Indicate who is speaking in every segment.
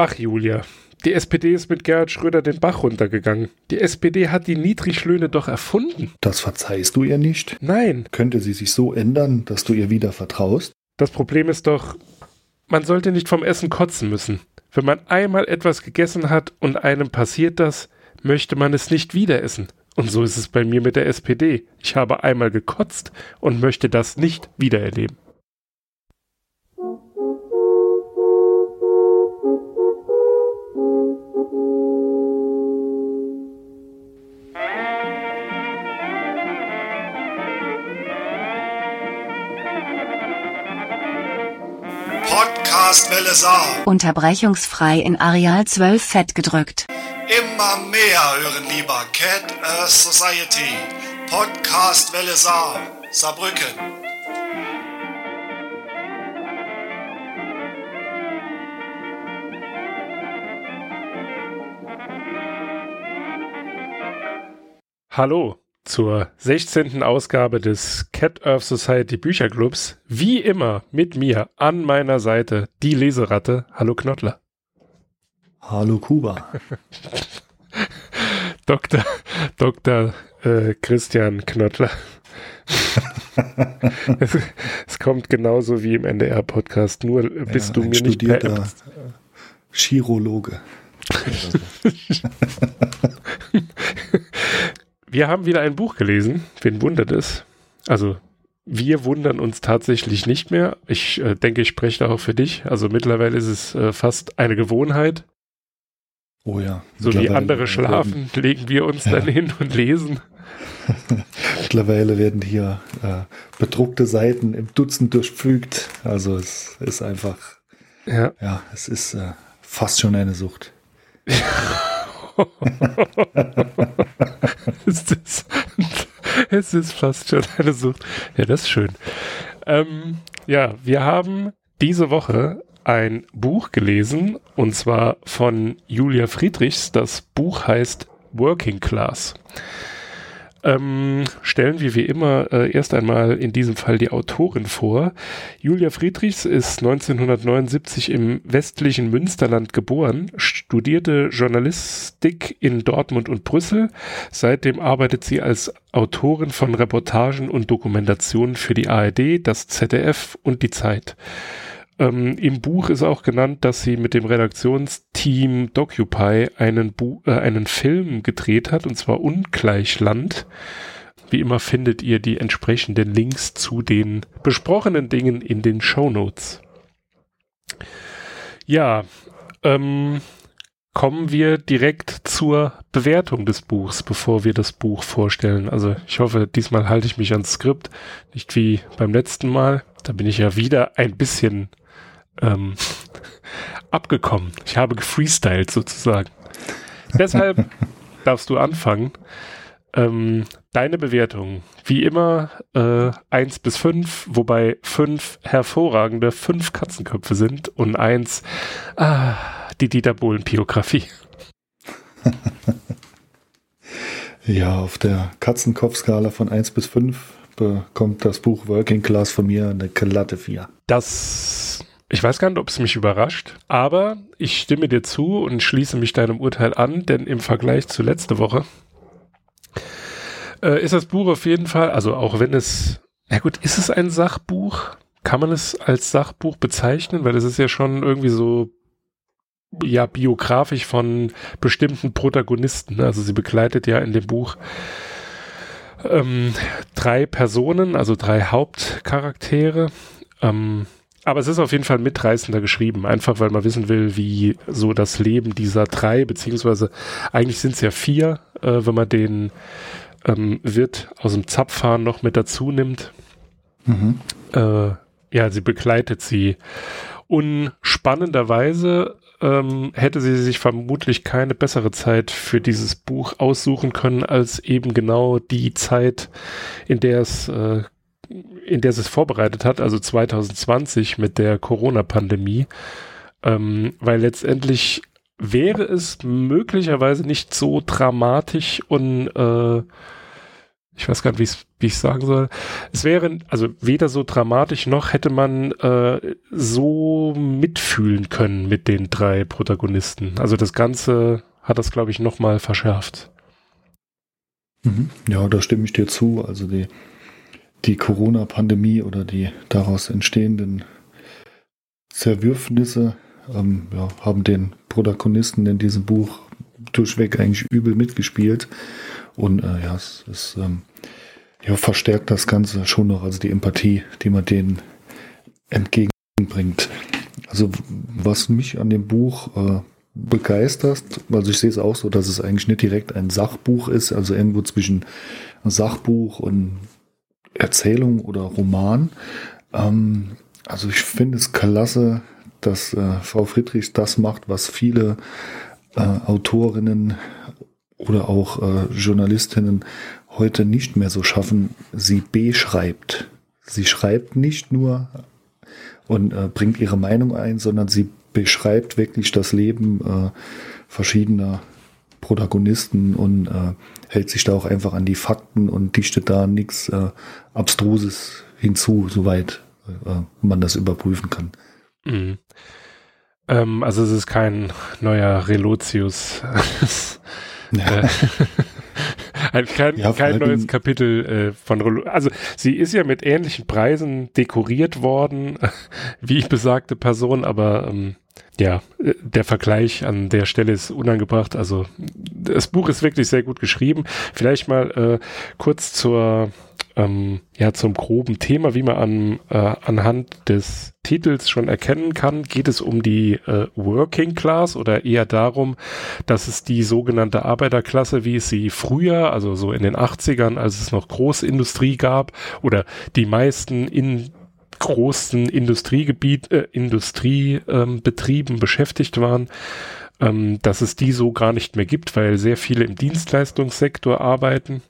Speaker 1: Ach, Julia, die SPD ist mit Gerhard Schröder den Bach runtergegangen. Die SPD hat die Niedriglöhne doch erfunden.
Speaker 2: Das verzeihst du ihr nicht?
Speaker 1: Nein.
Speaker 2: Könnte sie sich so ändern, dass du ihr wieder vertraust?
Speaker 1: Das Problem ist doch, man sollte nicht vom Essen kotzen müssen. Wenn man einmal etwas gegessen hat und einem passiert das, möchte man es nicht wieder essen. Und so ist es bei mir mit der SPD. Ich habe einmal gekotzt und möchte das nicht wiedererleben.
Speaker 3: Podcast Welle Saar.
Speaker 4: Unterbrechungsfrei in Areal 12 fett gedrückt.
Speaker 3: Immer mehr hören lieber Cat Earth Society. Podcast Welle Saar. Saarbrücken.
Speaker 1: Hallo zur 16. Ausgabe des Cat Earth Society Bücherclubs. Wie immer mit mir an meiner Seite die Leseratte. Hallo Knottler.
Speaker 2: Hallo Kuba.
Speaker 1: Dr. Dr. Äh, Christian Knottler. es, es, kommt genauso wie im NDR-Podcast, nur bist
Speaker 2: ja,
Speaker 1: du mir nicht per
Speaker 2: Chirologe.
Speaker 1: wir haben wieder ein Buch gelesen. Wen wundert es? Also, wir wundern uns tatsächlich nicht mehr. Ich äh, denke, ich spreche da auch für dich. Also mittlerweile ist es äh, fast eine Gewohnheit.
Speaker 2: Oh ja.
Speaker 1: So wie andere schlafen, werden, legen wir uns ja. dann hin und lesen.
Speaker 2: Mittlerweile werden hier äh, bedruckte Seiten im Dutzend durchpflügt. Also es ist einfach,
Speaker 1: ja,
Speaker 2: ja es ist äh, fast schon eine Sucht.
Speaker 1: es, ist, es ist fast schon eine Sucht. Ja, das ist schön. Ähm, ja, wir haben diese Woche ein Buch gelesen und zwar von Julia Friedrichs. Das Buch heißt Working Class ähm, stellen wir wie immer äh, erst einmal in diesem Fall die Autorin vor. Julia Friedrichs ist 1979 im westlichen Münsterland geboren, studierte Journalistik in Dortmund und Brüssel. Seitdem arbeitet sie als Autorin von Reportagen und Dokumentationen für die ARD, das ZDF und die Zeit. Ähm, Im Buch ist auch genannt, dass sie mit dem Redaktionsteam Docupy einen, Bu äh, einen Film gedreht hat, und zwar Ungleichland. Wie immer findet ihr die entsprechenden Links zu den besprochenen Dingen in den Show Notes. Ja, ähm, kommen wir direkt zur Bewertung des Buchs, bevor wir das Buch vorstellen. Also ich hoffe, diesmal halte ich mich ans Skript, nicht wie beim letzten Mal. Da bin ich ja wieder ein bisschen ähm, abgekommen. Ich habe gefreestylt sozusagen. Deshalb darfst du anfangen. Ähm, deine Bewertung, wie immer, äh, 1 bis 5, wobei 5 hervorragende, 5 Katzenköpfe sind und 1 ah, die Dieter Bohlen-Biografie.
Speaker 2: ja, auf der Katzenkopfskala von 1 bis 5 bekommt das Buch Working Class von mir eine glatte 4.
Speaker 1: Das ich weiß gar nicht, ob es mich überrascht, aber ich stimme dir zu und schließe mich deinem Urteil an, denn im Vergleich zu letzte Woche äh, ist das Buch auf jeden Fall, also auch wenn es, na gut, ist es ein Sachbuch? Kann man es als Sachbuch bezeichnen? Weil es ist ja schon irgendwie so, ja, biografisch von bestimmten Protagonisten. Ne? Also sie begleitet ja in dem Buch ähm, drei Personen, also drei Hauptcharaktere. Ähm, aber es ist auf jeden Fall mitreißender geschrieben, einfach weil man wissen will, wie so das Leben dieser drei, beziehungsweise eigentlich sind es ja vier, äh, wenn man den ähm, Wirt aus dem Zapfhahn noch mit dazu nimmt. Mhm. Äh, ja, sie begleitet sie. Und spannenderweise ähm, hätte sie sich vermutlich keine bessere Zeit für dieses Buch aussuchen können, als eben genau die Zeit, in der es äh, in der es vorbereitet hat, also 2020 mit der Corona-Pandemie, ähm, weil letztendlich wäre es möglicherweise nicht so dramatisch und äh, ich weiß gar nicht, wie ich sagen soll. Es wäre also weder so dramatisch noch hätte man äh, so mitfühlen können mit den drei Protagonisten. Also das Ganze hat das, glaube ich, noch mal verschärft.
Speaker 2: Mhm. Ja, da stimme ich dir zu. Also die, die Corona-Pandemie oder die daraus entstehenden Zerwürfnisse ähm, ja, haben den Protagonisten in diesem Buch durchweg eigentlich übel mitgespielt. Und äh, ja, es, es ähm, ja, verstärkt das Ganze schon noch, also die Empathie, die man denen entgegenbringt. Also was mich an dem Buch äh, begeistert, also ich sehe es auch so, dass es eigentlich nicht direkt ein Sachbuch ist, also irgendwo zwischen Sachbuch und Erzählung oder Roman. Ähm, also ich finde es klasse, dass äh, Frau Friedrich das macht, was viele äh, Autorinnen oder auch äh, Journalistinnen heute nicht mehr so schaffen. Sie beschreibt. Sie schreibt nicht nur und äh, bringt ihre Meinung ein, sondern sie beschreibt wirklich das Leben äh, verschiedener Protagonisten und äh, hält sich da auch einfach an die Fakten und dichtet da nichts äh, Abstruses hinzu, soweit äh, man das überprüfen kann. Mhm.
Speaker 1: Ähm, also es ist kein neuer Relotius. Ja. Äh, ein, kein, ja, kein neues Kapitel äh, von Relo Also sie ist ja mit ähnlichen Preisen dekoriert worden, wie besagte Person, aber ähm, ja, äh, der Vergleich an der Stelle ist unangebracht. Also das Buch ist wirklich sehr gut geschrieben. Vielleicht mal äh, kurz zur ähm, ja zum groben Thema, wie man an, äh, anhand des Titels schon erkennen kann, geht es um die äh, Working Class oder eher darum, dass es die sogenannte Arbeiterklasse, wie es sie früher, also so in den 80ern, als es noch Großindustrie gab oder die meisten in großen Industriegebiet, äh, Industriebetrieben ähm, beschäftigt waren, ähm, dass es die so gar nicht mehr gibt, weil sehr viele im Dienstleistungssektor arbeiten.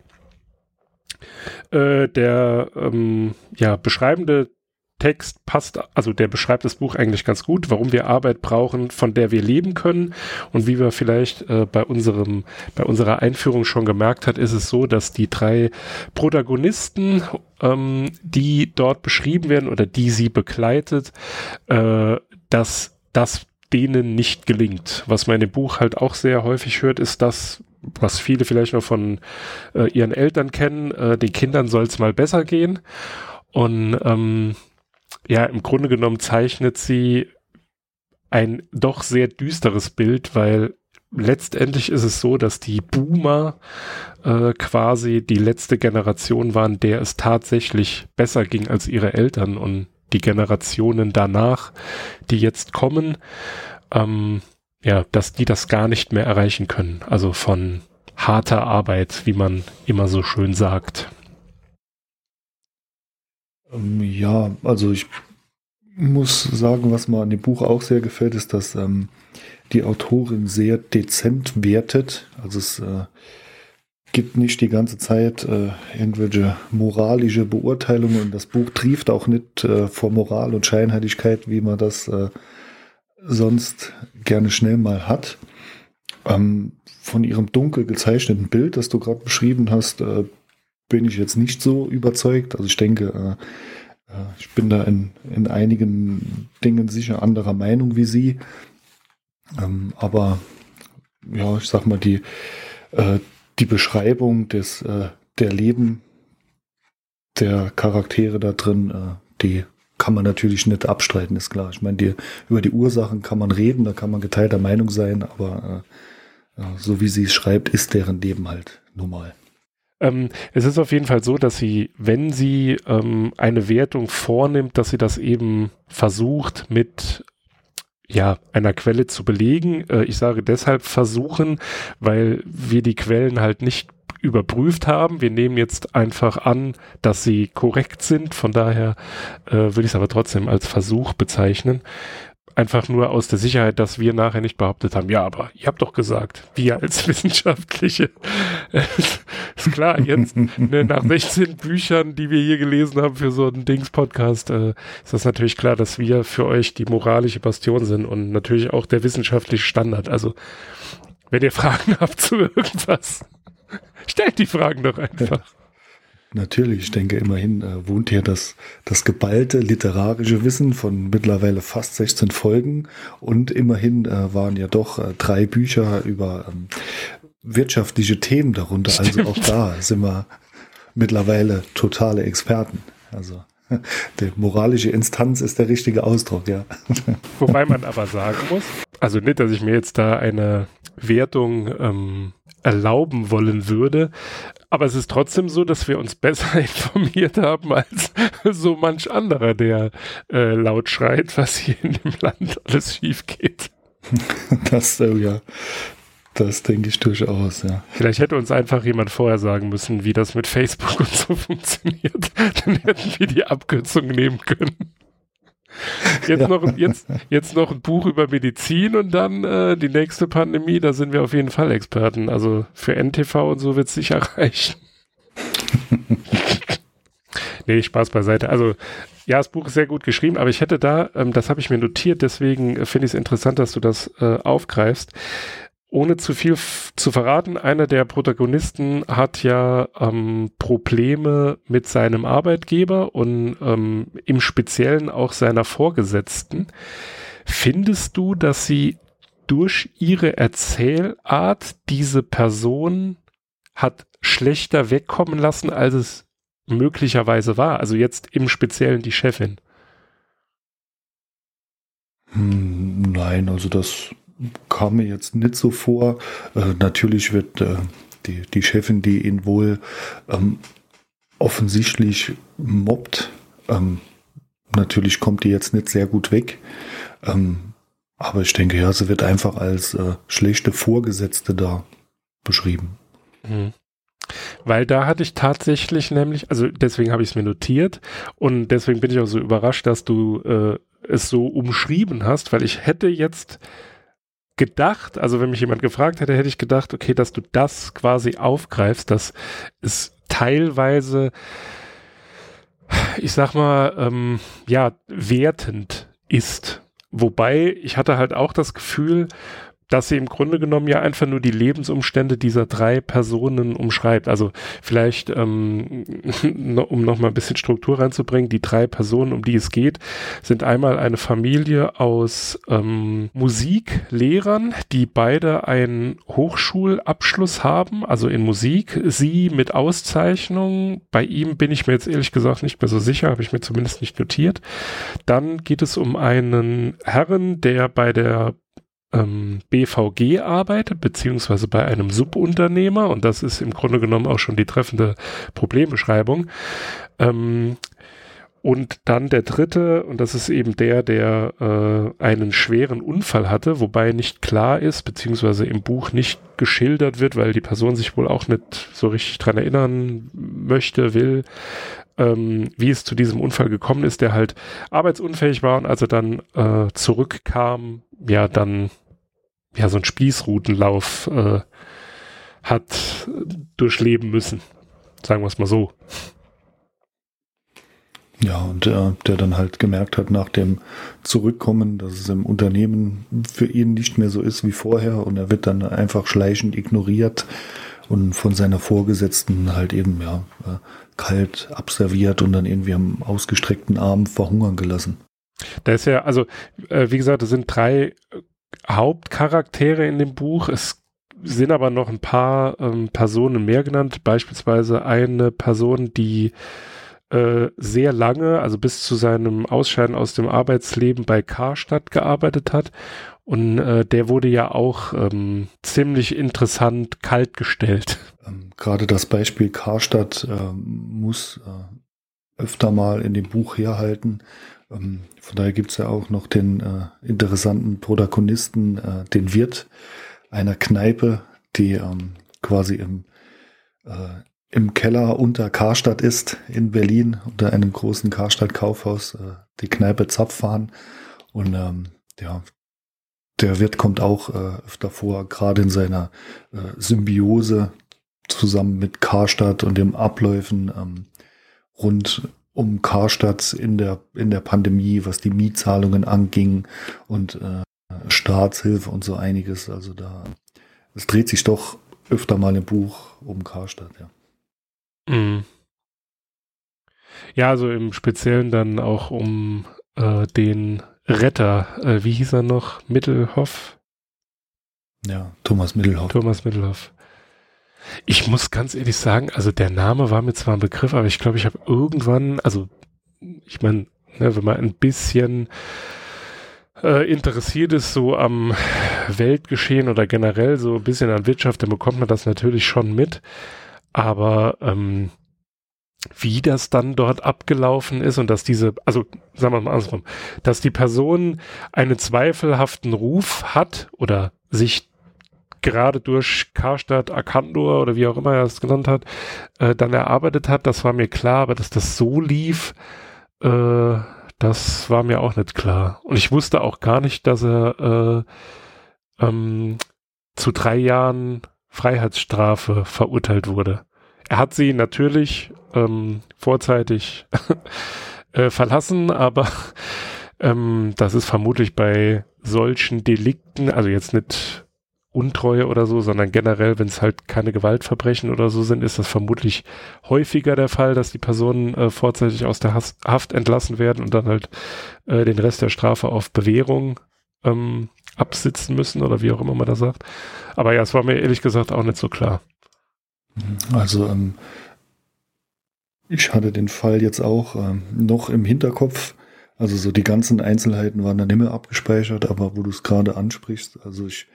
Speaker 1: Äh, der ähm, ja, beschreibende Text passt, also der beschreibt das Buch eigentlich ganz gut, warum wir Arbeit brauchen, von der wir leben können. Und wie wir vielleicht äh, bei unserem, bei unserer Einführung schon gemerkt hat, ist es so, dass die drei Protagonisten, ähm, die dort beschrieben werden oder die sie begleitet, äh, dass das denen nicht gelingt. Was man dem Buch halt auch sehr häufig hört, ist, dass was viele vielleicht noch von äh, ihren Eltern kennen, äh, den Kindern soll es mal besser gehen. Und ähm, ja, im Grunde genommen zeichnet sie ein doch sehr düsteres Bild, weil letztendlich ist es so, dass die Boomer äh, quasi die letzte Generation waren, der es tatsächlich besser ging als ihre Eltern und die Generationen danach, die jetzt kommen, ähm, ja, dass die das gar nicht mehr erreichen können. Also von harter Arbeit, wie man immer so schön sagt.
Speaker 2: Ähm, ja, also ich muss sagen, was mir an dem Buch auch sehr gefällt, ist, dass ähm, die Autorin sehr dezent wertet. Also es äh, gibt nicht die ganze Zeit äh, irgendwelche moralische Beurteilungen und das Buch trieft auch nicht äh, vor Moral und Scheinheiligkeit, wie man das äh, sonst gerne schnell mal hat. Ähm, von ihrem dunkel gezeichneten Bild, das du gerade beschrieben hast, äh, bin ich jetzt nicht so überzeugt. Also ich denke, äh, äh, ich bin da in, in einigen Dingen sicher anderer Meinung wie sie. Ähm, aber ja, ich sag mal, die, äh, die Beschreibung des, äh, der Leben der Charaktere da drin, äh, die kann man natürlich nicht abstreiten, ist klar. Ich meine, die, über die Ursachen kann man reden, da kann man geteilter Meinung sein, aber äh, so wie sie es schreibt, ist deren Leben halt normal.
Speaker 1: Ähm, es ist auf jeden Fall so, dass sie, wenn sie ähm, eine Wertung vornimmt, dass sie das eben versucht mit ja, einer Quelle zu belegen. Äh, ich sage deshalb versuchen, weil wir die Quellen halt nicht überprüft haben. Wir nehmen jetzt einfach an, dass sie korrekt sind. Von daher äh, würde ich es aber trotzdem als Versuch bezeichnen. Einfach nur aus der Sicherheit, dass wir nachher nicht behauptet haben, ja, aber ihr habt doch gesagt, wir als Wissenschaftliche. ist klar, jetzt ne, nach 16 Büchern, die wir hier gelesen haben für so einen Dings-Podcast, äh, ist das natürlich klar, dass wir für euch die moralische Bastion sind und natürlich auch der wissenschaftliche Standard. Also, wenn ihr Fragen habt zu irgendwas, stellt die Fragen doch einfach.
Speaker 2: Natürlich, ich denke immerhin äh, wohnt hier das, das geballte literarische Wissen von mittlerweile fast 16 Folgen und immerhin äh, waren ja doch äh, drei Bücher über ähm, wirtschaftliche Themen darunter. Stimmt. Also auch da sind wir mittlerweile totale Experten. Also die moralische Instanz ist der richtige Ausdruck, ja.
Speaker 1: Wobei man aber sagen muss, also nicht, dass ich mir jetzt da eine Wertung ähm, erlauben wollen würde, aber es ist trotzdem so, dass wir uns besser informiert haben als so manch anderer, der äh, laut schreit, was hier in dem Land alles schief geht.
Speaker 2: Das, äh, ja, das denke ich durchaus, ja.
Speaker 1: Vielleicht hätte uns einfach jemand vorher sagen müssen, wie das mit Facebook und so funktioniert. Dann hätten wir die Abkürzung nehmen können. Jetzt, ja. noch, jetzt, jetzt noch ein Buch über Medizin und dann äh, die nächste Pandemie, da sind wir auf jeden Fall Experten. Also für NTV und so wird es sicher reichen. nee, Spaß beiseite. Also ja, das Buch ist sehr gut geschrieben, aber ich hätte da, ähm, das habe ich mir notiert, deswegen äh, finde ich es interessant, dass du das äh, aufgreifst ohne zu viel zu verraten, einer der Protagonisten hat ja ähm, Probleme mit seinem Arbeitgeber und ähm, im Speziellen auch seiner Vorgesetzten. Findest du, dass sie durch ihre Erzählart diese Person hat schlechter wegkommen lassen, als es möglicherweise war? Also jetzt im Speziellen die Chefin.
Speaker 2: Hm, nein, also das kam mir jetzt nicht so vor. Äh, natürlich wird äh, die, die Chefin, die ihn wohl ähm, offensichtlich mobbt, ähm, natürlich kommt die jetzt nicht sehr gut weg. Ähm, aber ich denke, ja, sie wird einfach als äh, schlechte Vorgesetzte da beschrieben. Mhm.
Speaker 1: Weil da hatte ich tatsächlich nämlich, also deswegen habe ich es mir notiert und deswegen bin ich auch so überrascht, dass du äh, es so umschrieben hast, weil ich hätte jetzt gedacht, also wenn mich jemand gefragt hätte, hätte ich gedacht, okay, dass du das quasi aufgreifst, dass es teilweise, ich sag mal, ähm, ja, wertend ist. Wobei ich hatte halt auch das Gefühl, dass sie im Grunde genommen ja einfach nur die Lebensumstände dieser drei Personen umschreibt. Also vielleicht, ähm, um noch mal ein bisschen Struktur reinzubringen, die drei Personen, um die es geht, sind einmal eine Familie aus ähm, Musiklehrern, die beide einen Hochschulabschluss haben, also in Musik. Sie mit Auszeichnung. Bei ihm bin ich mir jetzt ehrlich gesagt nicht mehr so sicher, habe ich mir zumindest nicht notiert. Dann geht es um einen Herren, der bei der ähm, BVG arbeitet, beziehungsweise bei einem Subunternehmer, und das ist im Grunde genommen auch schon die treffende Problembeschreibung. Ähm, und dann der dritte, und das ist eben der, der äh, einen schweren Unfall hatte, wobei nicht klar ist, beziehungsweise im Buch nicht geschildert wird, weil die Person sich wohl auch nicht so richtig dran erinnern möchte, will, ähm, wie es zu diesem Unfall gekommen ist, der halt arbeitsunfähig war und als er dann äh, zurückkam, ja, dann ja so einen Spießrutenlauf äh, hat durchleben müssen. Sagen wir es mal so.
Speaker 2: Ja, und äh, der dann halt gemerkt hat nach dem Zurückkommen, dass es im Unternehmen für ihn nicht mehr so ist wie vorher und er wird dann einfach schleichend ignoriert und von seiner Vorgesetzten halt eben ja äh, kalt abserviert und dann irgendwie am ausgestreckten Arm verhungern gelassen.
Speaker 1: Da ist ja, also äh, wie gesagt, es sind drei Hauptcharaktere in dem Buch. Es sind aber noch ein paar ähm, Personen mehr genannt, beispielsweise eine Person, die äh, sehr lange, also bis zu seinem Ausscheiden aus dem Arbeitsleben bei Karstadt gearbeitet hat. Und äh, der wurde ja auch ähm, ziemlich interessant kaltgestellt.
Speaker 2: Ähm, Gerade das Beispiel Karstadt äh, muss äh, öfter mal in dem Buch herhalten. Ähm, von daher gibt es ja auch noch den äh, interessanten Protagonisten, äh, den Wirt einer Kneipe, die ähm, quasi im äh, im Keller unter Karstadt ist in Berlin, unter einem großen Karstadt-Kaufhaus, äh, die Kneipe Zapfhahn. Und ähm, ja, der Wirt kommt auch äh, öfter vor, gerade in seiner äh, Symbiose zusammen mit Karstadt und den Abläufen ähm, rund um Karstadt in der, in der Pandemie, was die Mietzahlungen anging und äh, Staatshilfe und so einiges. Also da, es dreht sich doch öfter mal im Buch um Karstadt, ja.
Speaker 1: Mhm. Ja, also im Speziellen dann auch um äh, den Retter, äh, wie hieß er noch? Mittelhoff?
Speaker 2: Ja, Thomas Mittelhoff.
Speaker 1: Thomas Mittelhoff. Ich muss ganz ehrlich sagen, also der Name war mir zwar ein Begriff, aber ich glaube, ich habe irgendwann, also ich meine, ne, wenn man ein bisschen äh, interessiert ist so am Weltgeschehen oder generell so ein bisschen an Wirtschaft, dann bekommt man das natürlich schon mit. Aber ähm, wie das dann dort abgelaufen ist und dass diese, also sagen wir mal andersrum, dass die Person einen zweifelhaften Ruf hat oder sich gerade durch Karstadt, Arkandur oder wie auch immer er es genannt hat, äh, dann erarbeitet hat, das war mir klar, aber dass das so lief, äh, das war mir auch nicht klar. Und ich wusste auch gar nicht, dass er äh, ähm, zu drei Jahren Freiheitsstrafe verurteilt wurde. Er hat sie natürlich ähm, vorzeitig äh, verlassen, aber ähm, das ist vermutlich bei solchen Delikten, also jetzt nicht Untreue oder so, sondern generell, wenn es halt keine Gewaltverbrechen oder so sind, ist das vermutlich häufiger der Fall, dass die Personen äh, vorzeitig aus der Has Haft entlassen werden und dann halt äh, den Rest der Strafe auf Bewährung ähm, absitzen müssen oder wie auch immer man das sagt. Aber ja, es war mir ehrlich gesagt auch nicht so klar.
Speaker 2: Also ähm, ich hatte den Fall jetzt auch ähm, noch im Hinterkopf. Also so die ganzen Einzelheiten waren dann immer abgespeichert, aber wo du es gerade ansprichst, also ich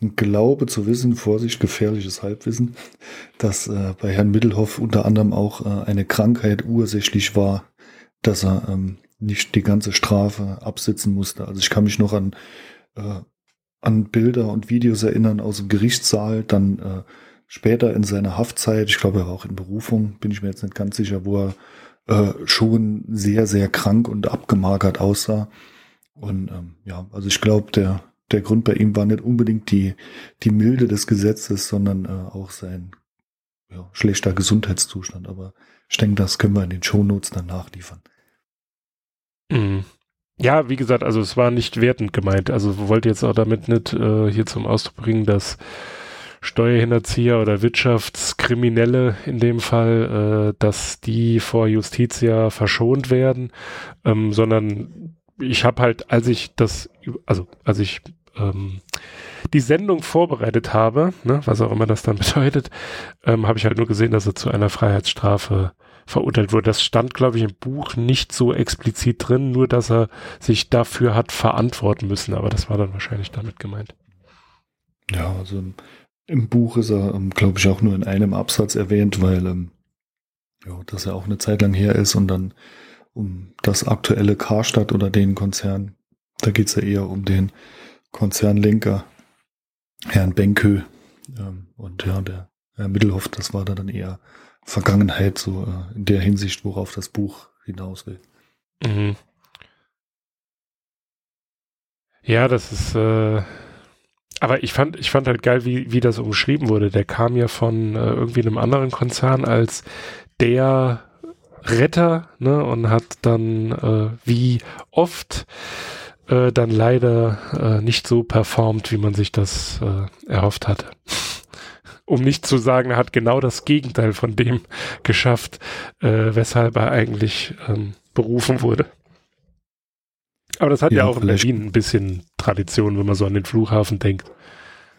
Speaker 2: glaube zu wissen, Vorsicht, gefährliches Halbwissen, dass äh, bei Herrn Mittelhoff unter anderem auch äh, eine Krankheit ursächlich war, dass er ähm, nicht die ganze Strafe absitzen musste. Also ich kann mich noch an, äh, an Bilder und Videos erinnern aus dem Gerichtssaal, dann äh, später in seiner Haftzeit, ich glaube, er war auch in Berufung, bin ich mir jetzt nicht ganz sicher, wo er äh, schon sehr, sehr krank und abgemagert aussah. Und ähm, ja, also ich glaube, der der Grund bei ihm war nicht unbedingt die, die Milde des Gesetzes, sondern äh, auch sein ja, schlechter Gesundheitszustand. Aber ich denke, das können wir in den Shownotes dann nachliefern.
Speaker 1: Mhm. Ja, wie gesagt, also es war nicht wertend gemeint. Also wollte jetzt auch damit nicht äh, hier zum Ausdruck bringen, dass Steuerhinterzieher oder Wirtschaftskriminelle in dem Fall, äh, dass die vor Justitia verschont werden, ähm, sondern ich habe halt, als ich das, also als ich ähm, die Sendung vorbereitet habe, ne, was auch immer das dann bedeutet, ähm, habe ich halt nur gesehen, dass er zu einer Freiheitsstrafe verurteilt wurde. Das stand, glaube ich, im Buch nicht so explizit drin, nur dass er sich dafür hat verantworten müssen, aber das war dann wahrscheinlich damit gemeint.
Speaker 2: Ja, also im, Buch ist er, ähm, glaube ich, auch nur in einem Absatz erwähnt, weil ähm, ja, dass er auch eine Zeit lang her ist und dann um das aktuelle Karstadt oder den Konzern, da geht es ja eher um den Konzernlenker, Herrn Benkö. Ähm, und ja, der Herr Mittelhoff, das war da dann eher Vergangenheit, so äh, in der Hinsicht, worauf das Buch hinaus will. Mhm.
Speaker 1: Ja, das ist, äh, aber ich fand, ich fand halt geil, wie, wie das umschrieben wurde. Der kam ja von äh, irgendwie einem anderen Konzern als der Retter, ne, und hat dann äh, wie oft äh, dann leider äh, nicht so performt, wie man sich das äh, erhofft hatte. um nicht zu sagen, er hat genau das Gegenteil von dem geschafft, äh, weshalb er eigentlich ähm, berufen wurde. Aber das hat ja, ja auch in Berlin ein bisschen Tradition, wenn man so an den Flughafen denkt.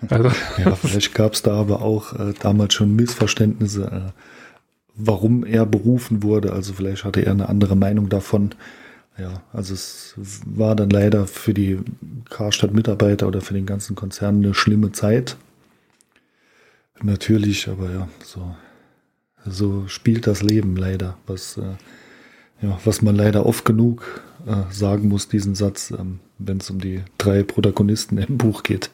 Speaker 2: Also. Ja, vielleicht gab es da aber auch äh, damals schon Missverständnisse, äh, warum er berufen wurde. Also vielleicht hatte er eine andere Meinung davon, ja, also es war dann leider für die Karstadt-Mitarbeiter oder für den ganzen Konzern eine schlimme Zeit. Natürlich, aber ja, so, so spielt das Leben leider, was, äh, ja, was man leider oft genug äh, sagen muss, diesen Satz, ähm, wenn es um die drei Protagonisten im Buch geht.
Speaker 1: Äh,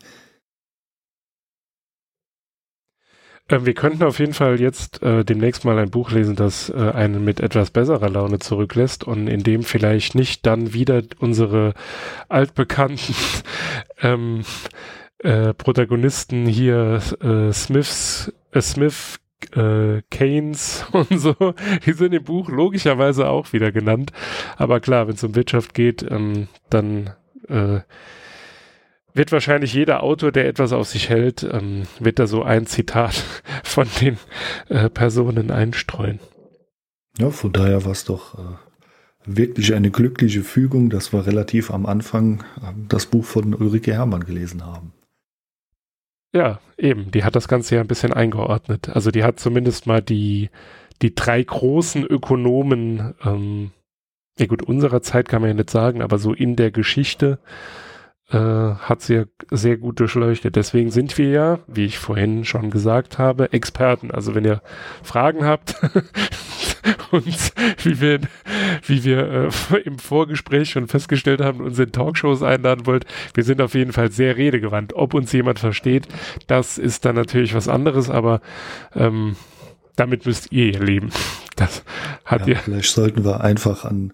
Speaker 1: wir könnten auf jeden Fall jetzt äh, demnächst mal ein Buch lesen, das äh, einen mit etwas besserer Laune zurücklässt und in dem vielleicht nicht dann wieder unsere altbekannten ähm, äh, Protagonisten hier äh, Smiths, äh, Smith, äh, Keynes und so, die sind im Buch logischerweise auch wieder genannt. Aber klar, wenn es um Wirtschaft geht, ähm, dann äh, wird wahrscheinlich jeder Autor, der etwas auf sich hält, ähm, wird da so ein Zitat von den äh, Personen einstreuen.
Speaker 2: Ja, von daher war es doch äh, wirklich eine glückliche Fügung, dass wir relativ am Anfang äh, das Buch von Ulrike Hermann gelesen haben.
Speaker 1: Ja, eben. Die hat das Ganze ja ein bisschen eingeordnet. Also die hat zumindest mal die, die drei großen Ökonomen, ähm, ja gut, unserer Zeit kann man ja nicht sagen, aber so in der Geschichte äh, hat sie ja sehr gut durchleuchtet. Deswegen sind wir ja, wie ich vorhin schon gesagt habe, Experten. Also wenn ihr Fragen habt und wie wir, wie wir äh, im Vorgespräch schon festgestellt haben, uns in Talkshows einladen wollt, wir sind auf jeden Fall sehr redegewandt. Ob uns jemand versteht, das ist dann natürlich was anderes, aber ähm, damit müsst ihr ihr leben. Das hat ja, ihr.
Speaker 2: Vielleicht sollten wir einfach an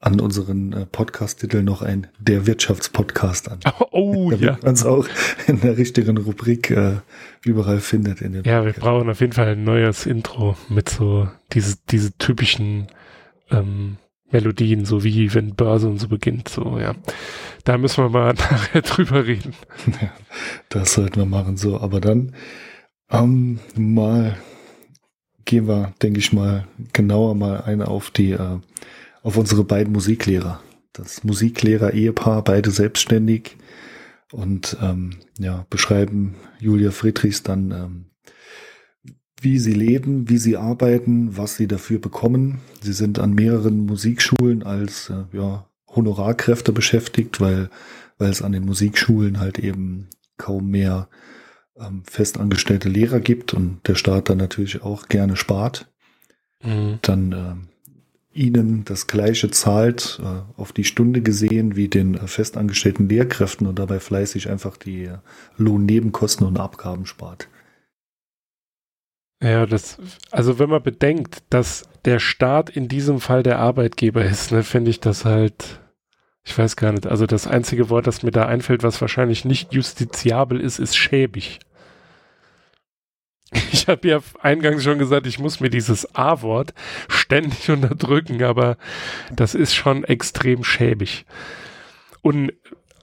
Speaker 2: an unseren äh, Podcast-Titel noch ein Der Wirtschaftspodcast an.
Speaker 1: Oh, oh ja.
Speaker 2: man es auch in der richtigen Rubrik äh, überall findet. In dem
Speaker 1: Ja, wir
Speaker 2: Podcast.
Speaker 1: brauchen auf jeden Fall ein neues Intro mit so diese, diese typischen ähm, Melodien, so wie wenn Börse und so beginnt. So, ja. Da müssen wir mal nachher drüber reden.
Speaker 2: Ja, das sollten wir machen. So, aber dann ähm, mal gehen wir, denke ich mal, genauer mal ein auf die, äh, auf unsere beiden Musiklehrer. Das Musiklehrer-Ehepaar, beide selbstständig und ähm, ja, beschreiben Julia Friedrichs dann, ähm, wie sie leben, wie sie arbeiten, was sie dafür bekommen. Sie sind an mehreren Musikschulen als äh, ja, Honorarkräfte beschäftigt, weil, weil es an den Musikschulen halt eben kaum mehr ähm, festangestellte Lehrer gibt und der Staat dann natürlich auch gerne spart.
Speaker 1: Mhm.
Speaker 2: Dann ähm, ihnen das gleiche zahlt, äh, auf die Stunde gesehen, wie den äh, festangestellten Lehrkräften und dabei fleißig einfach die äh, Lohnnebenkosten und Abgaben spart.
Speaker 1: Ja, das, also wenn man bedenkt, dass der Staat in diesem Fall der Arbeitgeber ist, ne, finde ich das halt, ich weiß gar nicht, also das einzige Wort, das mir da einfällt, was wahrscheinlich nicht justiziabel ist, ist schäbig. Ich habe ja eingangs schon gesagt, ich muss mir dieses A-Wort ständig unterdrücken, aber das ist schon extrem schäbig. Und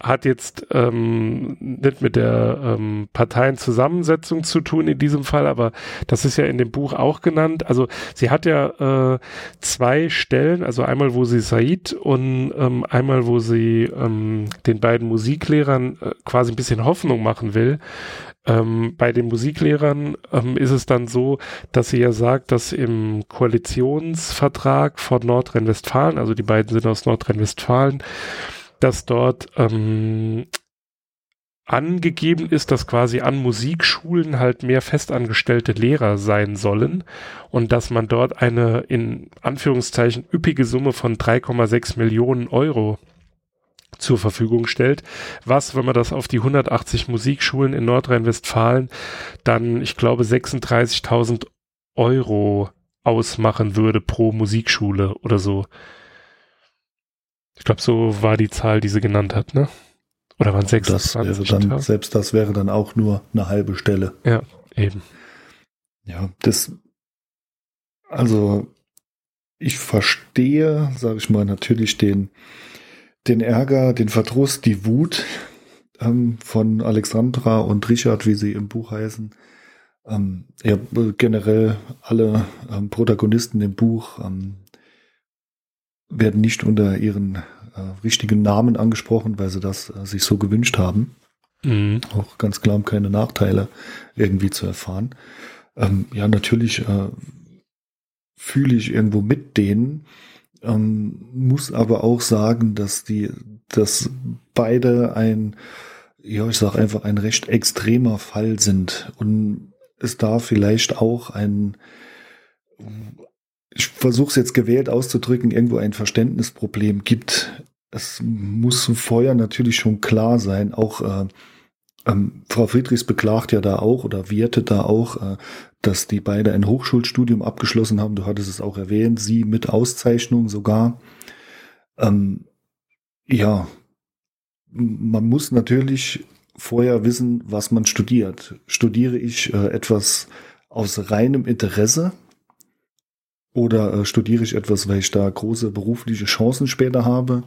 Speaker 1: hat jetzt ähm, nicht mit der ähm, Parteienzusammensetzung zu tun in diesem Fall, aber das ist ja in dem Buch auch genannt. Also sie hat ja äh, zwei Stellen, also einmal wo sie Said und ähm, einmal wo sie ähm, den beiden Musiklehrern äh, quasi ein bisschen Hoffnung machen will. Ähm, bei den Musiklehrern ähm, ist es dann so, dass sie ja sagt, dass im Koalitionsvertrag von Nordrhein-Westfalen, also die beiden sind aus Nordrhein-Westfalen, dass dort ähm, angegeben ist, dass quasi an Musikschulen halt mehr festangestellte Lehrer sein sollen und dass man dort eine in Anführungszeichen üppige Summe von 3,6 Millionen Euro zur Verfügung stellt, was, wenn man das auf die 180 Musikschulen in Nordrhein-Westfalen dann, ich glaube, 36.000 Euro ausmachen würde pro Musikschule oder so. Ich glaube, so war die Zahl, die sie genannt hat, ne? Oder waren
Speaker 2: Das wäre dann,
Speaker 1: 26.000?
Speaker 2: selbst das wäre dann auch nur eine halbe Stelle.
Speaker 1: Ja, eben.
Speaker 2: Ja, das, also ich verstehe, sage ich mal, natürlich den, den Ärger, den Verdruss, die Wut ähm, von Alexandra und Richard, wie sie im Buch heißen. Ähm, ja, generell alle ähm, Protagonisten im Buch ähm, werden nicht unter ihren äh, richtigen Namen angesprochen, weil sie das äh, sich so gewünscht haben
Speaker 1: Mhm.
Speaker 2: auch ganz klar, um keine Nachteile irgendwie zu erfahren. Ähm, ja, natürlich äh, fühle ich irgendwo mit denen, ähm, muss aber auch sagen, dass die, dass beide ein, ja, ich sag einfach ein recht extremer Fall sind und es da vielleicht auch ein, ich versuche es jetzt gewählt auszudrücken, irgendwo ein Verständnisproblem gibt. Es muss vorher natürlich schon klar sein, auch äh, ähm, Frau Friedrichs beklagt ja da auch oder wertet da auch, äh, dass die beide ein Hochschulstudium abgeschlossen haben. Du hattest es auch erwähnt, sie mit Auszeichnung sogar. Ähm, ja, man muss natürlich vorher wissen, was man studiert. Studiere ich äh, etwas aus reinem Interesse oder äh, studiere ich etwas, weil ich da große berufliche Chancen später habe?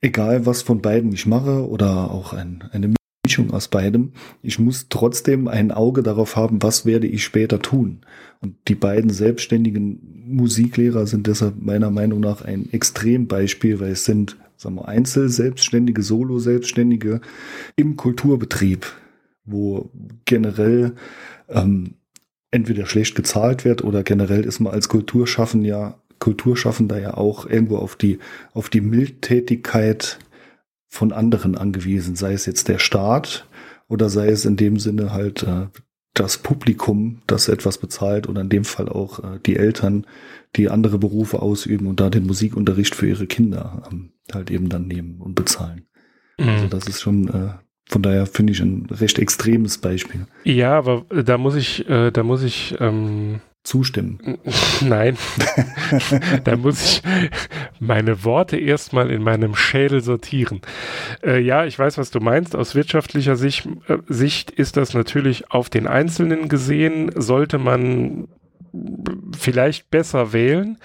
Speaker 2: Egal, was von beiden ich mache oder auch ein, eine Mischung aus beidem, ich muss trotzdem ein Auge darauf haben, was werde ich später tun. Und die beiden Selbstständigen Musiklehrer sind deshalb meiner Meinung nach ein Extrembeispiel, weil es sind sagen wir, Einzelselbstständige, Solo-Selbstständige im Kulturbetrieb, wo generell ähm, entweder schlecht gezahlt wird oder generell ist man als Kulturschaffender ja, Kulturschaffender ja auch irgendwo auf die, auf die Mildtätigkeit von anderen angewiesen, sei es jetzt der Staat oder sei es in dem Sinne halt äh, das Publikum, das etwas bezahlt oder in dem Fall auch äh, die Eltern, die andere Berufe ausüben und da den Musikunterricht für ihre Kinder ähm, halt eben dann nehmen und bezahlen. Mhm. Also das ist schon äh, von daher finde ich ein recht extremes Beispiel.
Speaker 1: Ja, aber da muss ich, äh, da muss ich ähm,
Speaker 2: zustimmen.
Speaker 1: Nein, da muss ich meine Worte erstmal in meinem Schädel sortieren. Äh, ja, ich weiß, was du meinst. Aus wirtschaftlicher Sicht, äh, Sicht ist das natürlich auf den Einzelnen gesehen, sollte man vielleicht besser wählen,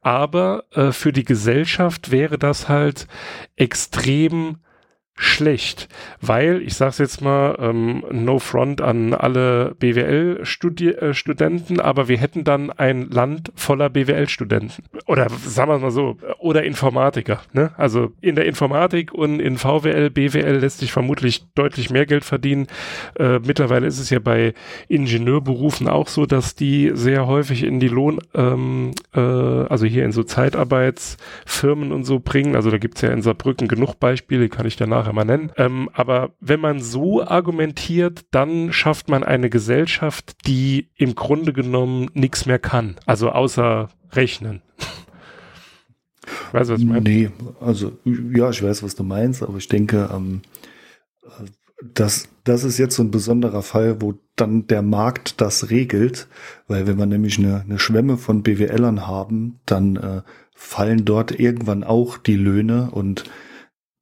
Speaker 1: aber äh, für die Gesellschaft wäre das halt extrem schlecht, weil, ich sage es jetzt mal, ähm, no front an alle BWL-Studenten, äh, aber wir hätten dann ein Land voller BWL-Studenten. Oder sagen wir mal so, oder Informatiker. Ne? Also in der Informatik und in VWL, BWL lässt sich vermutlich deutlich mehr Geld verdienen. Äh, mittlerweile ist es ja bei Ingenieurberufen auch so, dass die sehr häufig in die Lohn, ähm, äh, also hier in so Zeitarbeitsfirmen und so bringen. Also da gibt's ja in Saarbrücken genug Beispiele, kann ich danach nachher mal nennen. Ähm, aber wenn man so argumentiert, dann schafft man eine Gesellschaft, die im Grunde genommen nichts mehr kann. Also außer rechnen.
Speaker 2: Weißt du, was ich meine? Nee, also ja, ich weiß, was du meinst, aber ich denke, ähm, das, das ist jetzt so ein besonderer Fall, wo dann der Markt das regelt, weil wenn wir nämlich eine, eine Schwemme von BWLern haben, dann äh, fallen dort irgendwann auch die Löhne und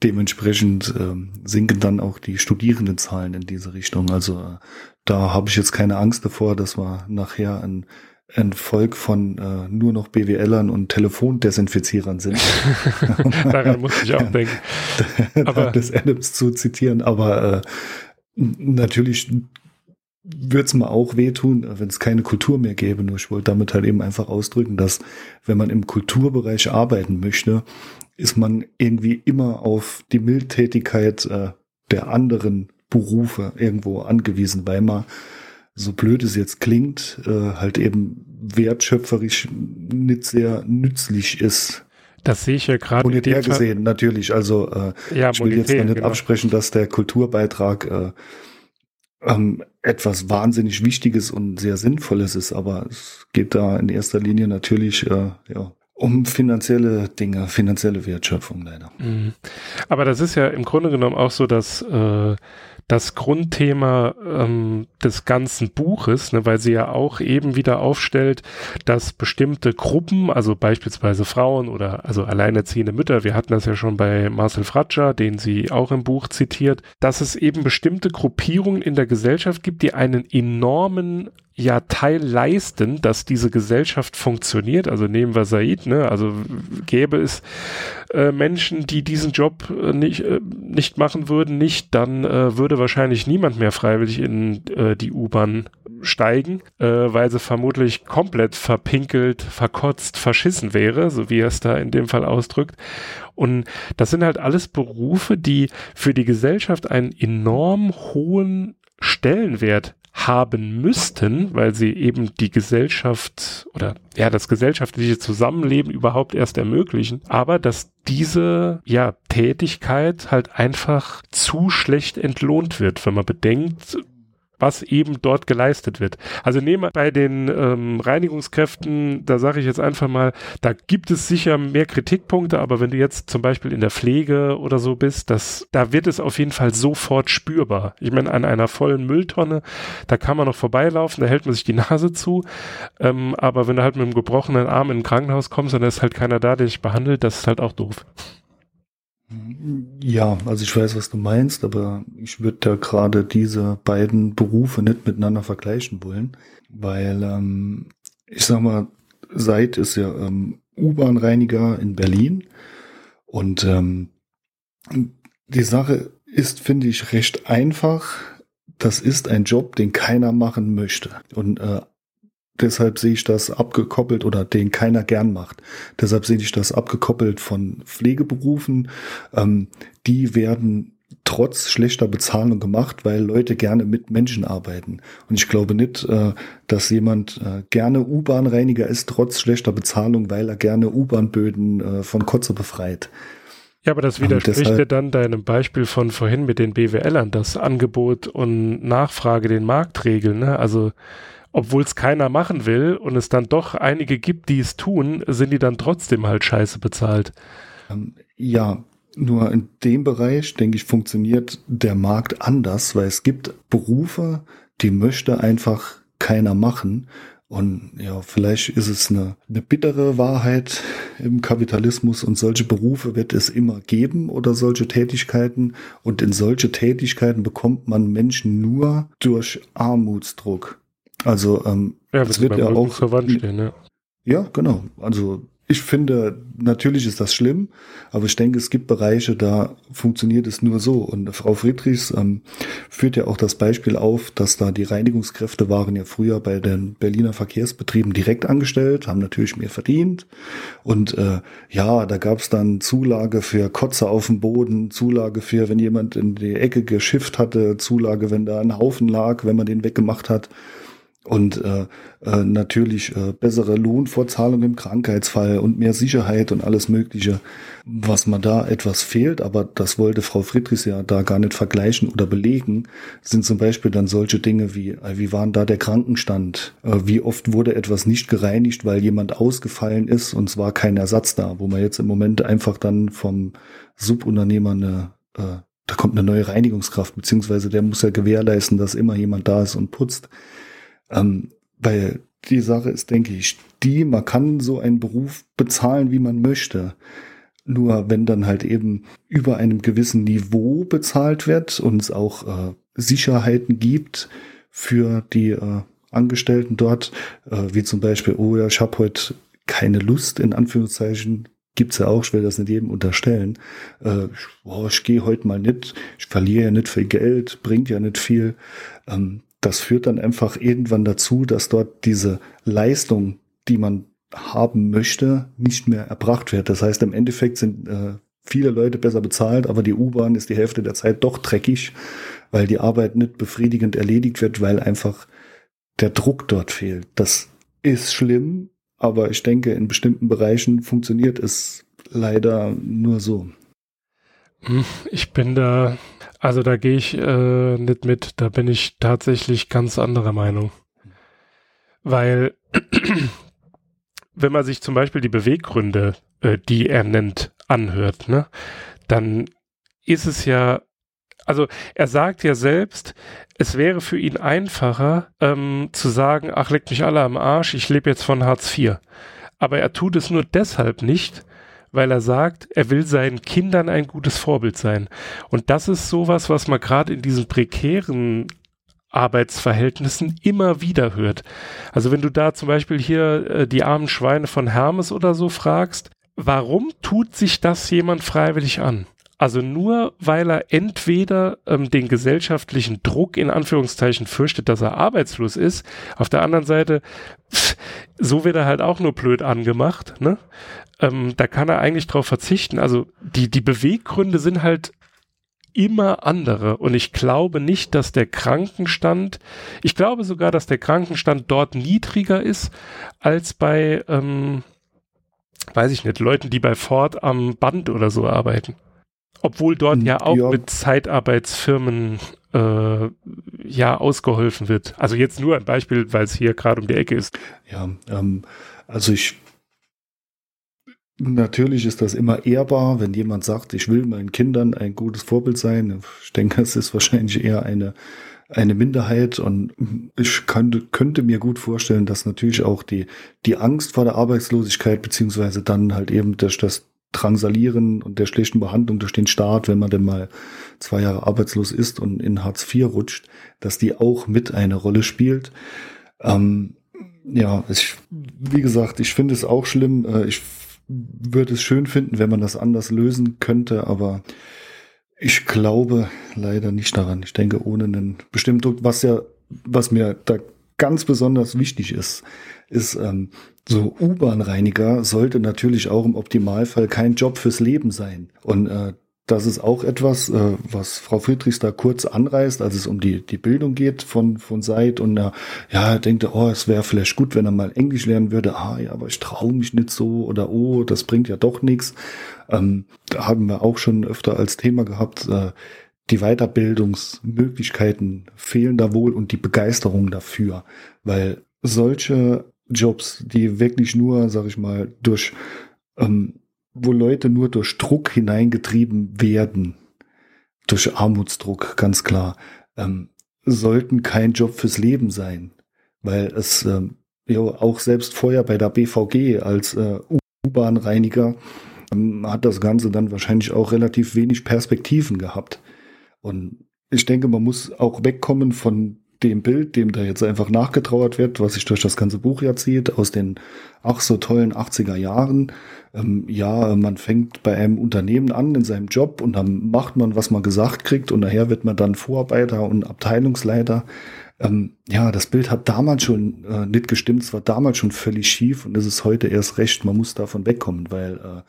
Speaker 2: dementsprechend ähm, sinken dann auch die Studierendenzahlen in diese Richtung. Also äh, da habe ich jetzt keine Angst davor, dass wir nachher ein, ein Volk von äh, nur noch BWLern und Telefondesinfizierern sind.
Speaker 1: Daran muss ich auch denken.
Speaker 2: Aber des Adams zu zitieren, aber äh, natürlich würde es mir auch wehtun, wenn es keine Kultur mehr gäbe. Nur ich wollte damit halt eben einfach ausdrücken, dass wenn man im Kulturbereich arbeiten möchte, ist man irgendwie immer auf die Mildtätigkeit äh, der anderen Berufe irgendwo angewiesen, weil man, so blöd es jetzt klingt, äh, halt eben wertschöpferisch nicht sehr nützlich ist.
Speaker 1: Das sehe ich ja gerade.
Speaker 2: Monetär gesehen, natürlich. Also äh, ja, ich will jetzt nicht genau. absprechen, dass der Kulturbeitrag äh, ähm, etwas wahnsinnig Wichtiges und sehr Sinnvolles ist, aber es geht da in erster Linie natürlich äh, ja, um finanzielle Dinge, finanzielle Wertschöpfung leider. Mhm.
Speaker 1: Aber das ist ja im Grunde genommen auch so, dass äh, das Grundthema ähm, des ganzen Buches, ne, weil sie ja auch eben wieder aufstellt, dass bestimmte Gruppen, also beispielsweise Frauen oder also alleinerziehende Mütter, wir hatten das ja schon bei Marcel Fratscher, den sie auch im Buch zitiert, dass es eben bestimmte Gruppierungen in der Gesellschaft gibt, die einen enormen ja Teil leisten, dass diese Gesellschaft funktioniert. Also nehmen wir Said, ne? Also gäbe es äh, Menschen, die diesen Job äh, nicht, äh, nicht machen würden, nicht, dann äh, würde wahrscheinlich niemand mehr freiwillig in äh, die U-Bahn steigen, äh, weil sie vermutlich komplett verpinkelt, verkotzt, verschissen wäre, so wie er es da in dem Fall ausdrückt. Und das sind halt alles Berufe, die für die Gesellschaft einen enorm hohen Stellenwert haben müssten, weil sie eben die Gesellschaft oder ja das gesellschaftliche Zusammenleben überhaupt erst ermöglichen, aber dass diese ja Tätigkeit halt einfach zu schlecht entlohnt wird, wenn man bedenkt, was eben dort geleistet wird. Also nehmen bei den ähm, Reinigungskräften, da sage ich jetzt einfach mal, da gibt es sicher mehr Kritikpunkte, aber wenn du jetzt zum Beispiel in der Pflege oder so bist, das, da wird es auf jeden Fall sofort spürbar. Ich meine, an einer vollen Mülltonne, da kann man noch vorbeilaufen, da hält man sich die Nase zu, ähm, aber wenn du halt mit einem gebrochenen Arm in ein Krankenhaus kommst und da ist halt keiner da, der dich behandelt, das ist halt auch doof.
Speaker 2: Ja, also ich weiß, was du meinst, aber ich würde da gerade diese beiden Berufe nicht miteinander vergleichen wollen, weil ähm, ich sag mal, Seid ist ja ähm, U-Bahn-Reiniger in Berlin und ähm, die Sache ist, finde ich, recht einfach. Das ist ein Job, den keiner machen möchte. Und äh, deshalb sehe ich das abgekoppelt oder den keiner gern macht. Deshalb sehe ich das abgekoppelt von Pflegeberufen. Ähm, die werden trotz schlechter Bezahlung gemacht, weil Leute gerne mit Menschen arbeiten. Und ich glaube nicht, äh, dass jemand äh, gerne U-Bahn-Reiniger ist, trotz schlechter Bezahlung, weil er gerne U-Bahn-Böden äh, von Kotze befreit.
Speaker 1: Ja, aber das widerspricht ja dann deinem Beispiel von vorhin mit den BWLern, dass Angebot und Nachfrage den Markt regeln. Ne? Also obwohl es keiner machen will und es dann doch einige gibt, die es tun, sind die dann trotzdem halt scheiße bezahlt.
Speaker 2: Ähm, ja, nur in dem Bereich, denke ich, funktioniert der Markt anders, weil es gibt Berufe, die möchte einfach keiner machen. Und ja, vielleicht ist es eine, eine bittere Wahrheit im Kapitalismus und solche Berufe wird es immer geben oder solche Tätigkeiten. Und in solche Tätigkeiten bekommt man Menschen nur durch Armutsdruck. Also ähm,
Speaker 1: ja, es wird ja auch verwandt stehen, ja.
Speaker 2: Ja, genau. Also ich finde, natürlich ist das schlimm, aber ich denke, es gibt Bereiche, da funktioniert es nur so. Und Frau Friedrichs ähm, führt ja auch das Beispiel auf, dass da die Reinigungskräfte waren ja früher bei den Berliner Verkehrsbetrieben direkt angestellt, haben natürlich mehr verdient. Und äh, ja, da gab es dann Zulage für Kotze auf dem Boden, Zulage für, wenn jemand in die Ecke geschifft hatte, Zulage, wenn da ein Haufen lag, wenn man den weggemacht hat und äh, äh, natürlich äh, bessere Lohnfortzahlung im Krankheitsfall und mehr Sicherheit und alles Mögliche, was man da etwas fehlt, aber das wollte Frau Friedrichs ja da gar nicht vergleichen oder belegen, sind zum Beispiel dann solche Dinge wie, äh, wie waren da der Krankenstand, äh, wie oft wurde etwas nicht gereinigt, weil jemand ausgefallen ist und es war kein Ersatz da, wo man jetzt im Moment einfach dann vom Subunternehmer eine äh, da kommt eine neue Reinigungskraft, beziehungsweise der muss ja gewährleisten, dass immer jemand da ist und putzt. Ähm, weil die Sache ist, denke ich, die, man kann so einen Beruf bezahlen, wie man möchte. Nur wenn dann halt eben über einem gewissen Niveau bezahlt wird und es auch äh, Sicherheiten gibt für die äh, Angestellten dort, äh, wie zum Beispiel, oh ja, ich habe heute keine Lust, in Anführungszeichen, gibt's ja auch, ich will das nicht jedem unterstellen. Äh, oh, ich gehe heute mal nicht, ich verliere ja nicht viel Geld, bringt ja nicht viel. Ähm, das führt dann einfach irgendwann dazu, dass dort diese Leistung, die man haben möchte, nicht mehr erbracht wird. Das heißt, im Endeffekt sind äh, viele Leute besser bezahlt, aber die U-Bahn ist die Hälfte der Zeit doch dreckig, weil die Arbeit nicht befriedigend erledigt wird, weil einfach der Druck dort fehlt. Das ist schlimm, aber ich denke, in bestimmten Bereichen funktioniert es leider nur so.
Speaker 1: Hm, ich bin da also da gehe ich äh, nicht mit. Da bin ich tatsächlich ganz anderer Meinung. Weil wenn man sich zum Beispiel die Beweggründe, äh, die er nennt, anhört, ne, dann ist es ja, also er sagt ja selbst, es wäre für ihn einfacher ähm, zu sagen, ach, leckt mich alle am Arsch, ich lebe jetzt von Hartz IV. Aber er tut es nur deshalb nicht, weil er sagt, er will seinen Kindern ein gutes Vorbild sein. Und das ist sowas, was man gerade in diesen prekären Arbeitsverhältnissen immer wieder hört. Also wenn du da zum Beispiel hier äh, die armen Schweine von Hermes oder so fragst, warum tut sich das jemand freiwillig an? Also nur weil er entweder ähm, den gesellschaftlichen Druck in Anführungszeichen fürchtet, dass er arbeitslos ist. Auf der anderen Seite, pff, so wird er halt auch nur blöd angemacht. Ne? ähm, da kann er eigentlich drauf verzichten. Also die, die Beweggründe sind halt immer andere. Und ich glaube nicht, dass der Krankenstand, ich glaube sogar, dass der Krankenstand dort niedriger ist als bei, ähm, weiß ich nicht, Leuten, die bei Ford am Band oder so arbeiten. Obwohl dort ja auch ja. mit Zeitarbeitsfirmen äh, ja ausgeholfen wird. Also jetzt nur ein Beispiel, weil es hier gerade um die Ecke ist.
Speaker 2: Ja, ähm, also ich Natürlich ist das immer ehrbar, wenn jemand sagt, ich will meinen Kindern ein gutes Vorbild sein. Ich denke, es ist wahrscheinlich eher eine, eine Minderheit und ich könnte, könnte mir gut vorstellen, dass natürlich auch die, die Angst vor der Arbeitslosigkeit beziehungsweise dann halt eben durch das Drangsalieren und der schlechten Behandlung durch den Staat, wenn man denn mal zwei Jahre arbeitslos ist und in Hartz IV rutscht, dass die auch mit eine Rolle spielt. Ähm, ja, ich, wie gesagt, ich finde es auch schlimm. Äh, ich würde es schön finden, wenn man das anders lösen könnte, aber ich glaube leider nicht daran. Ich denke, ohne einen bestimmten Druck, was ja, was mir da ganz besonders wichtig ist, ist ähm, so U-Bahn-Reiniger sollte natürlich auch im Optimalfall kein Job fürs Leben sein. Und äh, das ist auch etwas, äh, was Frau Friedrichs da kurz anreißt, als es um die, die Bildung geht von, von Seid und er, ja, er denkt, oh, es wäre vielleicht gut, wenn er mal Englisch lernen würde. Ah, ja, aber ich traue mich nicht so oder oh, das bringt ja doch nichts. Ähm, da haben wir auch schon öfter als Thema gehabt, äh, die Weiterbildungsmöglichkeiten fehlen da wohl und die Begeisterung dafür, weil solche Jobs, die wirklich nur, sag ich mal, durch ähm, wo Leute nur durch Druck hineingetrieben werden, durch Armutsdruck, ganz klar, ähm, sollten kein Job fürs Leben sein. Weil es ähm, ja, auch selbst vorher bei der BVG als äh, U-Bahn-Reiniger ähm, hat das Ganze dann wahrscheinlich auch relativ wenig Perspektiven gehabt. Und ich denke, man muss auch wegkommen von dem Bild, dem da jetzt einfach nachgetrauert wird, was sich durch das ganze Buch ja zieht, aus den ach so tollen 80er Jahren. Ähm, ja, man fängt bei einem Unternehmen an in seinem Job und dann macht man, was man gesagt kriegt und nachher wird man dann Vorarbeiter und Abteilungsleiter. Ähm, ja, das Bild hat damals schon äh, nicht gestimmt, es war damals schon völlig schief und es ist heute erst recht, man muss davon wegkommen, weil äh,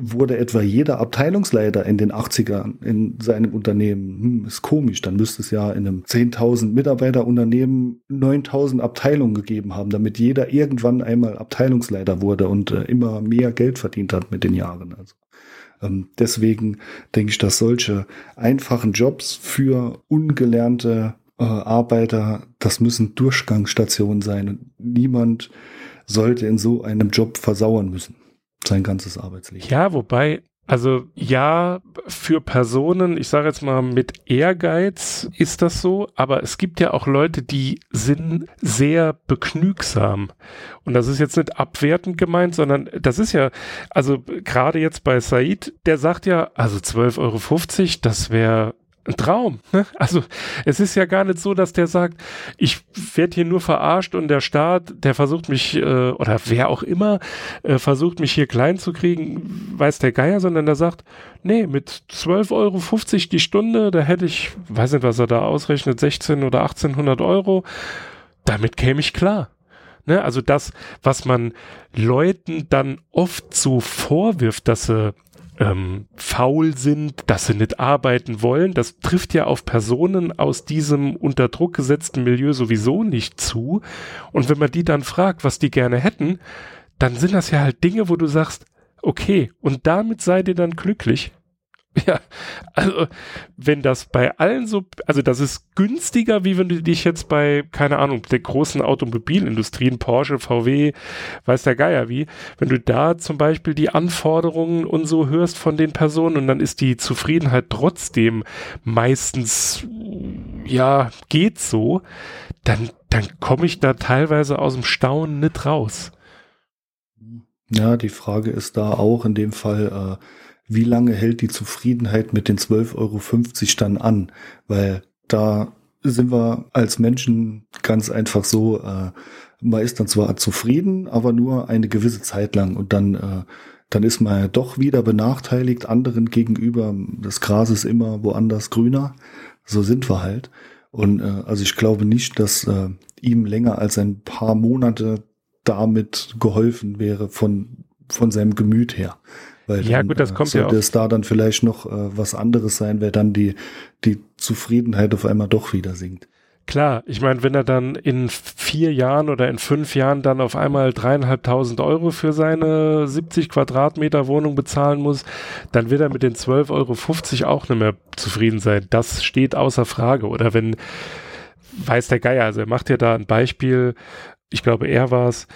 Speaker 2: wurde etwa jeder Abteilungsleiter in den 80ern in seinem Unternehmen. Hm, ist komisch, dann müsste es ja in einem 10.000 Mitarbeiter Unternehmen 9.000 Abteilungen gegeben haben, damit jeder irgendwann einmal Abteilungsleiter wurde und äh, immer mehr Geld verdient hat mit den Jahren. Also ähm, deswegen denke ich, dass solche einfachen Jobs für ungelernte äh, Arbeiter, das müssen Durchgangsstationen sein und niemand sollte in so einem Job versauern müssen sein ganzes Arbeitsleben.
Speaker 1: Ja, wobei, also ja, für Personen, ich sage jetzt mal mit Ehrgeiz ist das so, aber es gibt ja auch Leute, die sind sehr begnügsam. Und das ist jetzt nicht abwertend gemeint, sondern das ist ja, also gerade jetzt bei Said, der sagt ja, also 12,50 Euro, das wäre ein Traum. Ne? Also es ist ja gar nicht so, dass der sagt, ich werde hier nur verarscht und der Staat, der versucht mich, äh, oder wer auch immer, äh, versucht mich hier klein zu kriegen, weiß der Geier, sondern der sagt, nee, mit 12,50 Euro die Stunde, da hätte ich, weiß nicht, was er da ausrechnet, 16 oder 1800 Euro, damit käme ich klar. Ne? Also das, was man Leuten dann oft so vorwirft, dass sie ähm, faul sind, dass sie nicht arbeiten wollen. Das trifft ja auf Personen aus diesem unter Druck gesetzten Milieu sowieso nicht zu. Und wenn man die dann fragt, was die gerne hätten, dann sind das ja halt Dinge, wo du sagst, okay, und damit seid ihr dann glücklich. Ja, also wenn das bei allen so, also das ist günstiger, wie wenn du dich jetzt bei, keine Ahnung, der großen Automobilindustrien, Porsche, VW, weiß der Geier wie, wenn du da zum Beispiel die Anforderungen und so hörst von den Personen und dann ist die Zufriedenheit trotzdem meistens, ja, geht so, dann, dann komme ich da teilweise aus dem Staunen nicht raus.
Speaker 2: Ja, die Frage ist da auch in dem Fall, äh, wie lange hält die Zufriedenheit mit den 12,50 Euro dann an? Weil da sind wir als Menschen ganz einfach so, äh, man ist dann zwar zufrieden, aber nur eine gewisse Zeit lang und dann, äh, dann ist man ja doch wieder benachteiligt anderen gegenüber. Das Gras ist immer woanders grüner. So sind wir halt. Und äh, also ich glaube nicht, dass äh, ihm länger als ein paar Monate damit geholfen wäre von, von seinem Gemüt her. Weil
Speaker 1: ja,
Speaker 2: dann,
Speaker 1: gut, das
Speaker 2: äh,
Speaker 1: kommt
Speaker 2: sollte
Speaker 1: ja
Speaker 2: es da dann vielleicht noch äh, was anderes sein, wer dann die, die Zufriedenheit auf einmal doch wieder sinkt.
Speaker 1: Klar, ich meine, wenn er dann in vier Jahren oder in fünf Jahren dann auf einmal dreieinhalbtausend Euro für seine 70 Quadratmeter Wohnung bezahlen muss, dann wird er mit den 12,50 Euro auch nicht mehr zufrieden sein. Das steht außer Frage. Oder wenn, weiß der Geier, also er macht ja da ein Beispiel, ich glaube, er war es,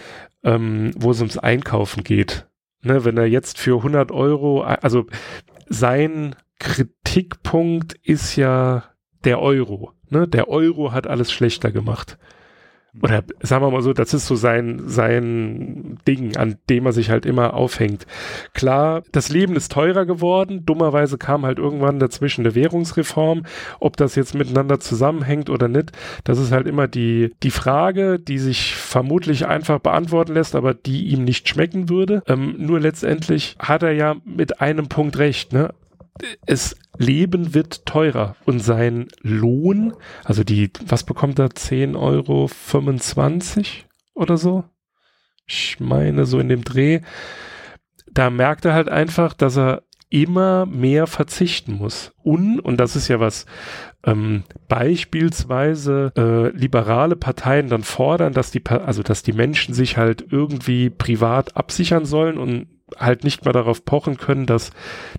Speaker 1: ähm, wo es ums Einkaufen geht. Ne, wenn er jetzt für 100 Euro, also sein Kritikpunkt ist ja der Euro. Ne? Der Euro hat alles schlechter gemacht. Oder sagen wir mal so, das ist so sein, sein Ding, an dem er sich halt immer aufhängt. Klar, das Leben ist teurer geworden. Dummerweise kam halt irgendwann dazwischen eine Währungsreform. Ob das jetzt miteinander zusammenhängt oder nicht, das ist halt immer die, die Frage, die sich vermutlich einfach beantworten lässt, aber die ihm nicht schmecken würde. Ähm, nur letztendlich hat er ja mit einem Punkt recht, ne? Es Leben wird teurer und sein Lohn, also die, was bekommt er, 10 Euro 25 oder so? Ich meine, so in dem Dreh, da merkt er halt einfach, dass er immer mehr verzichten muss. Und, und das ist ja was, ähm, beispielsweise äh, liberale Parteien dann fordern, dass die, also dass die Menschen sich halt irgendwie privat absichern sollen und halt nicht mehr darauf pochen können, dass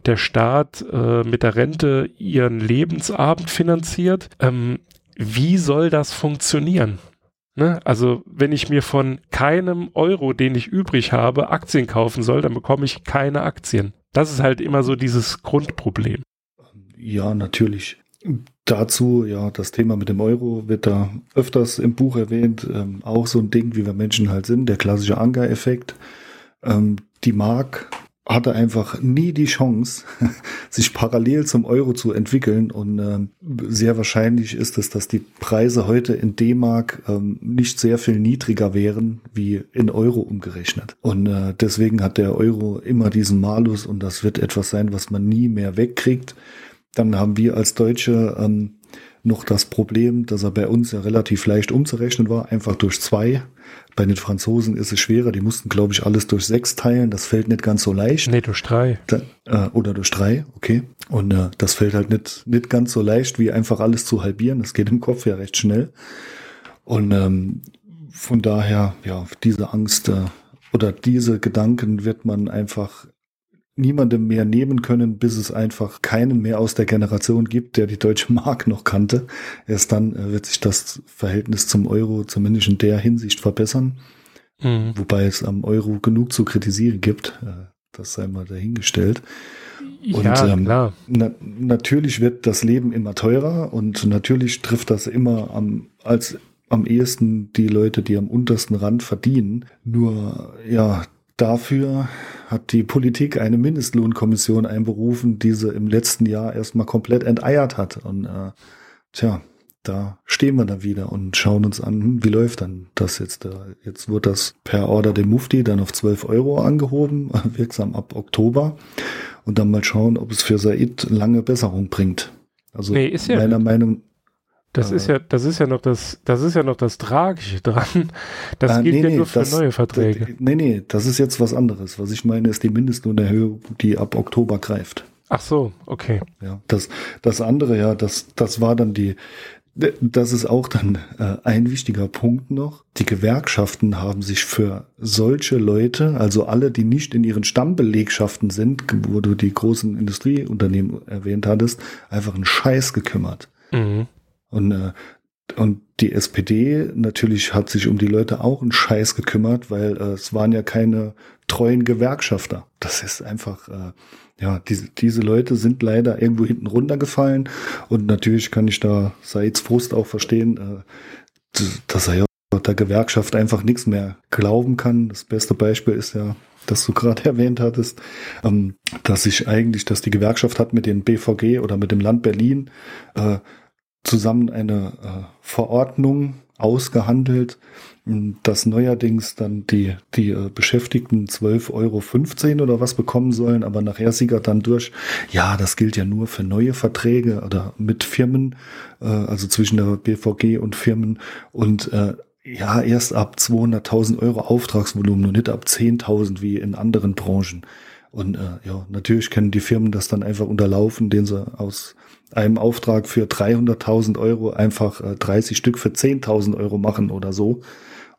Speaker 1: der Staat äh, mit der Rente ihren Lebensabend finanziert. Ähm, wie soll das funktionieren? Ne? Also wenn ich mir von keinem Euro, den ich übrig habe, Aktien kaufen soll, dann bekomme ich keine Aktien. Das ist halt immer so dieses Grundproblem.
Speaker 2: Ja, natürlich. Dazu, ja, das Thema mit dem Euro wird da öfters im Buch erwähnt. Ähm, auch so ein Ding, wie wir Menschen halt sind, der klassische Anker-Effekt. Ähm, die Mark hatte einfach nie die Chance, sich parallel zum Euro zu entwickeln. Und ähm, sehr wahrscheinlich ist es, dass die Preise heute in D-Mark ähm, nicht sehr viel niedriger wären wie in Euro umgerechnet. Und äh, deswegen hat der Euro immer diesen Malus und das wird etwas sein, was man nie mehr wegkriegt. Dann haben wir als Deutsche ähm, noch das Problem, dass er bei uns ja relativ leicht umzurechnen war, einfach durch zwei. Bei den Franzosen ist es schwerer, die mussten, glaube ich, alles durch sechs teilen. Das fällt nicht ganz so leicht.
Speaker 1: Nee, durch drei.
Speaker 2: Da, äh, oder durch drei, okay. Und äh, das fällt halt nicht, nicht ganz so leicht, wie einfach alles zu halbieren. Das geht im Kopf ja recht schnell. Und ähm, von daher, ja, diese Angst äh, oder diese Gedanken wird man einfach niemandem mehr nehmen können, bis es einfach keinen mehr aus der Generation gibt, der die deutsche Mark noch kannte. Erst dann äh, wird sich das Verhältnis zum Euro zumindest in der Hinsicht verbessern. Mhm. Wobei es am Euro genug zu kritisieren gibt. Äh, das sei mal dahingestellt. Und ja, ähm, klar. Na, natürlich wird das Leben immer teurer und natürlich trifft das immer am, als am ehesten die Leute, die am untersten Rand verdienen. Nur, ja, Dafür hat die Politik eine Mindestlohnkommission einberufen, die sie im letzten Jahr erstmal komplett enteiert hat. Und äh, tja, da stehen wir dann wieder und schauen uns an, hm, wie läuft dann das jetzt da? Jetzt wird das per Order dem Mufti dann auf 12 Euro angehoben, wirksam ab Oktober. Und dann mal schauen, ob es für Said lange Besserung bringt. Also nee, ja meiner Meinung
Speaker 1: das äh, ist ja, das ist ja noch das, das ist ja noch das Tragische dran. Das äh, gilt nee, ja nee, nur für das, neue Verträge.
Speaker 2: Nee, nee, das ist jetzt was anderes. Was ich meine, ist die Mindestlohnerhöhung, die ab Oktober greift.
Speaker 1: Ach so, okay.
Speaker 2: Ja, das, das andere, ja, das, das war dann die, das ist auch dann äh, ein wichtiger Punkt noch. Die Gewerkschaften haben sich für solche Leute, also alle, die nicht in ihren Stammbelegschaften sind, wo du die großen Industrieunternehmen erwähnt hattest, einfach einen Scheiß gekümmert. Mhm. Und, äh, und die SPD natürlich hat sich um die Leute auch einen Scheiß gekümmert, weil äh, es waren ja keine treuen Gewerkschafter. Das ist einfach, äh, ja, diese, diese Leute sind leider irgendwo hinten runtergefallen. Und natürlich kann ich da Saids Frust auch verstehen, äh, dass er ja der Gewerkschaft einfach nichts mehr glauben kann. Das beste Beispiel ist ja das du gerade erwähnt hattest, ähm, dass sich eigentlich, dass die Gewerkschaft hat mit den BVG oder mit dem Land Berlin äh, zusammen eine äh, Verordnung ausgehandelt, dass neuerdings dann die, die äh, Beschäftigten 12,15 Euro oder was bekommen sollen, aber nachher siegert dann durch, ja, das gilt ja nur für neue Verträge oder mit Firmen, äh, also zwischen der BVG und Firmen und äh, ja, erst ab 200.000 Euro Auftragsvolumen und nicht ab 10.000 wie in anderen Branchen. Und äh, ja, natürlich können die Firmen das dann einfach unterlaufen, den sie aus einem Auftrag für 300.000 Euro einfach äh, 30 Stück für 10.000 Euro machen oder so.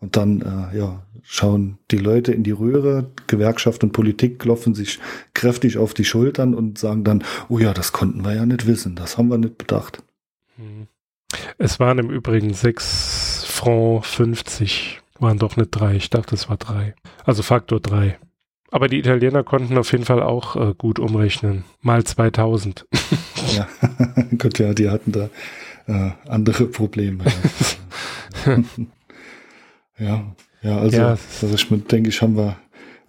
Speaker 2: Und dann äh, ja, schauen die Leute in die Röhre, Gewerkschaft und Politik klopfen sich kräftig auf die Schultern und sagen dann, oh ja, das konnten wir ja nicht wissen, das haben wir nicht bedacht.
Speaker 1: Hm. Es waren im Übrigen 6 Franc 50, waren doch nicht drei. Ich dachte, es war drei. Also Faktor 3. Aber die Italiener konnten auf jeden Fall auch äh, gut umrechnen. Mal 2000.
Speaker 2: ja, gut, ja, die hatten da äh, andere Probleme. ja, ja, also, ja. also ich denke ich, haben wir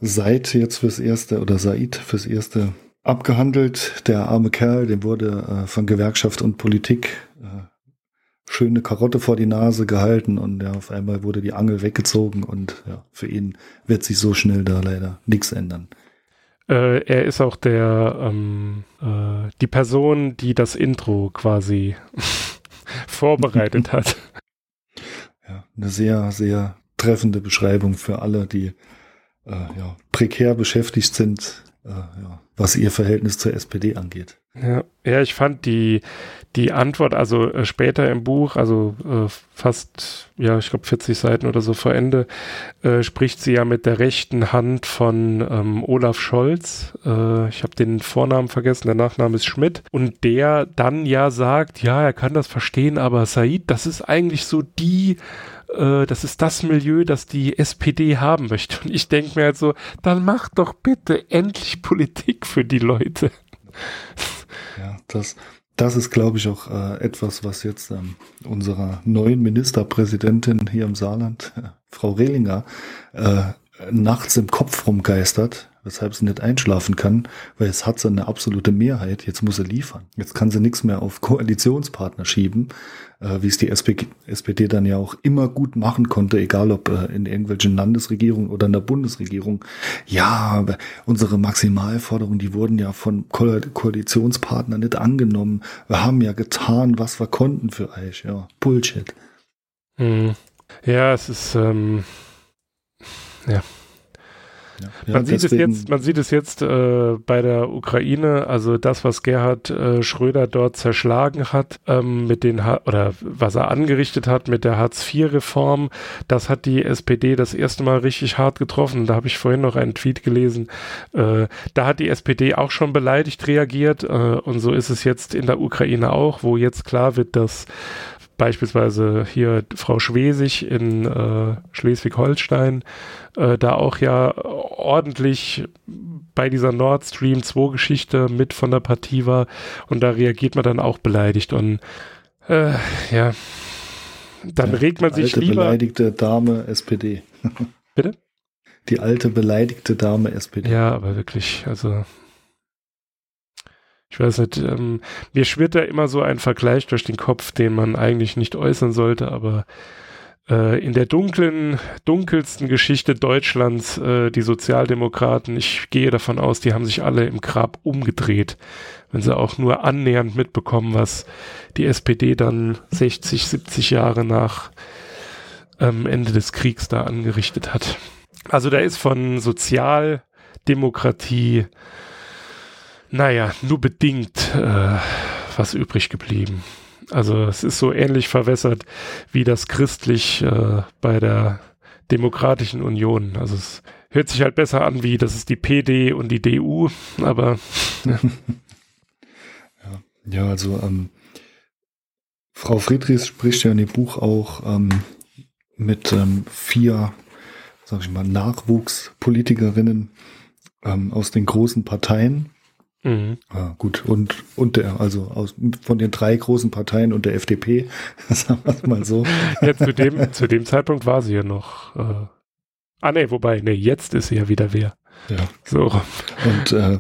Speaker 2: Seid jetzt fürs erste oder Said fürs erste abgehandelt. Der arme Kerl, dem wurde äh, von Gewerkschaft und Politik äh, schöne Karotte vor die Nase gehalten und ja, auf einmal wurde die Angel weggezogen und ja, für ihn wird sich so schnell da leider nichts ändern.
Speaker 1: Äh, er ist auch der, ähm, äh, die Person, die das Intro quasi vorbereitet hat.
Speaker 2: Ja, eine sehr, sehr treffende Beschreibung für alle, die äh, ja, prekär beschäftigt sind, äh, ja, was ihr Verhältnis zur SPD angeht.
Speaker 1: Ja, ja ich fand die, die Antwort, also äh, später im Buch, also äh, fast, ja, ich glaube 40 Seiten oder so vor Ende, äh, spricht sie ja mit der rechten Hand von ähm, Olaf Scholz. Äh, ich habe den Vornamen vergessen, der Nachname ist Schmidt. Und der dann ja sagt, ja, er kann das verstehen, aber Said, das ist eigentlich so die äh, das ist das Milieu, das die SPD haben möchte. Und ich denke mir halt so, dann mach doch bitte endlich Politik für die Leute.
Speaker 2: Ja, das, das ist, glaube ich, auch äh, etwas, was jetzt ähm, unserer neuen Ministerpräsidentin hier im Saarland, äh, Frau Rehlinger, äh, nachts im Kopf rumgeistert, weshalb sie nicht einschlafen kann, weil es hat sie eine absolute Mehrheit. Jetzt muss sie liefern. Jetzt kann sie nichts mehr auf Koalitionspartner schieben, äh, wie es die SPD, SPD dann ja auch immer gut machen konnte, egal ob äh, in irgendwelchen Landesregierungen oder in der Bundesregierung. Ja, unsere Maximalforderungen, die wurden ja von Ko Koalitionspartnern nicht angenommen. Wir haben ja getan, was wir konnten für euch. Ja, Bullshit.
Speaker 1: Hm. Ja, es ist ähm, ja ja, man, sieht es jetzt, man sieht es jetzt äh, bei der Ukraine, also das, was Gerhard äh, Schröder dort zerschlagen hat, ähm, mit den ha oder was er angerichtet hat mit der Hartz-IV-Reform, das hat die SPD das erste Mal richtig hart getroffen. Da habe ich vorhin noch einen Tweet gelesen. Äh, da hat die SPD auch schon beleidigt reagiert äh, und so ist es jetzt in der Ukraine auch, wo jetzt klar wird, dass beispielsweise hier Frau Schwesig in äh, Schleswig-Holstein äh, da auch ja ordentlich bei dieser Nord Stream 2 Geschichte mit von der Partie war und da reagiert man dann auch beleidigt und äh, ja, dann ja, regt man sich
Speaker 2: alte
Speaker 1: lieber.
Speaker 2: beleidigte Dame SPD.
Speaker 1: Bitte?
Speaker 2: Die alte beleidigte Dame SPD.
Speaker 1: Ja, aber wirklich, also ich weiß nicht, ähm, mir schwirrt da immer so ein Vergleich durch den Kopf, den man eigentlich nicht äußern sollte, aber äh, in der dunklen, dunkelsten Geschichte Deutschlands, äh, die Sozialdemokraten, ich gehe davon aus, die haben sich alle im Grab umgedreht, wenn sie auch nur annähernd mitbekommen, was die SPD dann 60, 70 Jahre nach ähm, Ende des Kriegs da angerichtet hat. Also da ist von Sozialdemokratie naja, nur bedingt äh, was übrig geblieben. Also es ist so ähnlich verwässert wie das christlich äh, bei der Demokratischen Union. Also es hört sich halt besser an wie, das ist die PD und die DU, aber
Speaker 2: ja. ja, also ähm, Frau Friedrichs spricht ja in dem Buch auch ähm, mit ähm, vier, sag ich mal, Nachwuchspolitikerinnen ähm, aus den großen Parteien Mhm. Ja, gut, und, und der, also aus, von den drei großen Parteien und der FDP, sagen wir es mal so.
Speaker 1: Ja, zu dem, zu dem Zeitpunkt war sie ja noch. Äh, ah, nee, wobei, nee, jetzt ist sie ja wieder wer.
Speaker 2: Ja. So. Und, äh,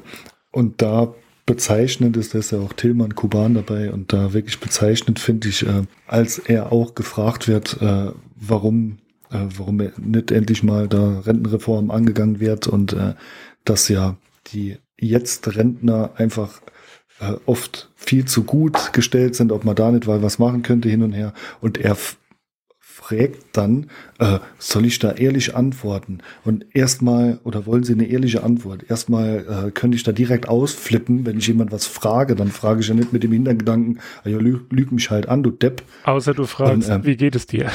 Speaker 2: und da bezeichnend ist, da ist ja auch Tillmann Kuban dabei und da wirklich bezeichnend finde ich, äh, als er auch gefragt wird, äh, warum, äh, warum nicht endlich mal da Rentenreform angegangen wird und äh, dass ja die jetzt Rentner einfach äh, oft viel zu gut gestellt sind, ob man da nicht weil was machen könnte hin und her. Und er fragt dann, äh, soll ich da ehrlich antworten? Und erstmal, oder wollen Sie eine ehrliche Antwort? Erstmal äh, könnte ich da direkt ausflippen, wenn ich jemand was frage, dann frage ich ja nicht mit dem Hintergedanken, ah, ja, lüg, lüg mich halt an, du Depp.
Speaker 1: Außer du fragst, Und, ähm, wie geht es dir?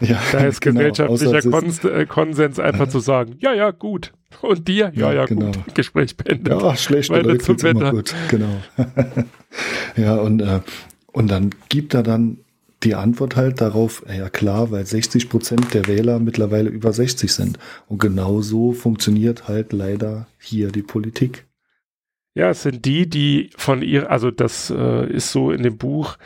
Speaker 1: Ja, da ist genau, gesellschaftlicher Kons äh, Konsens einfach zu sagen, ja, ja, gut. Und dir? Ja, ja, genau. gut. Gespräch beendet.
Speaker 2: Ja, schlecht Leute zum Wetter. gut, genau. ja, und, äh, und dann gibt er dann die Antwort halt darauf, ja klar, weil 60 Prozent der Wähler mittlerweile über 60 sind. Und genau so funktioniert halt leider hier die Politik.
Speaker 1: Ja, es sind die, die von ihr, also das äh, ist so in dem Buch,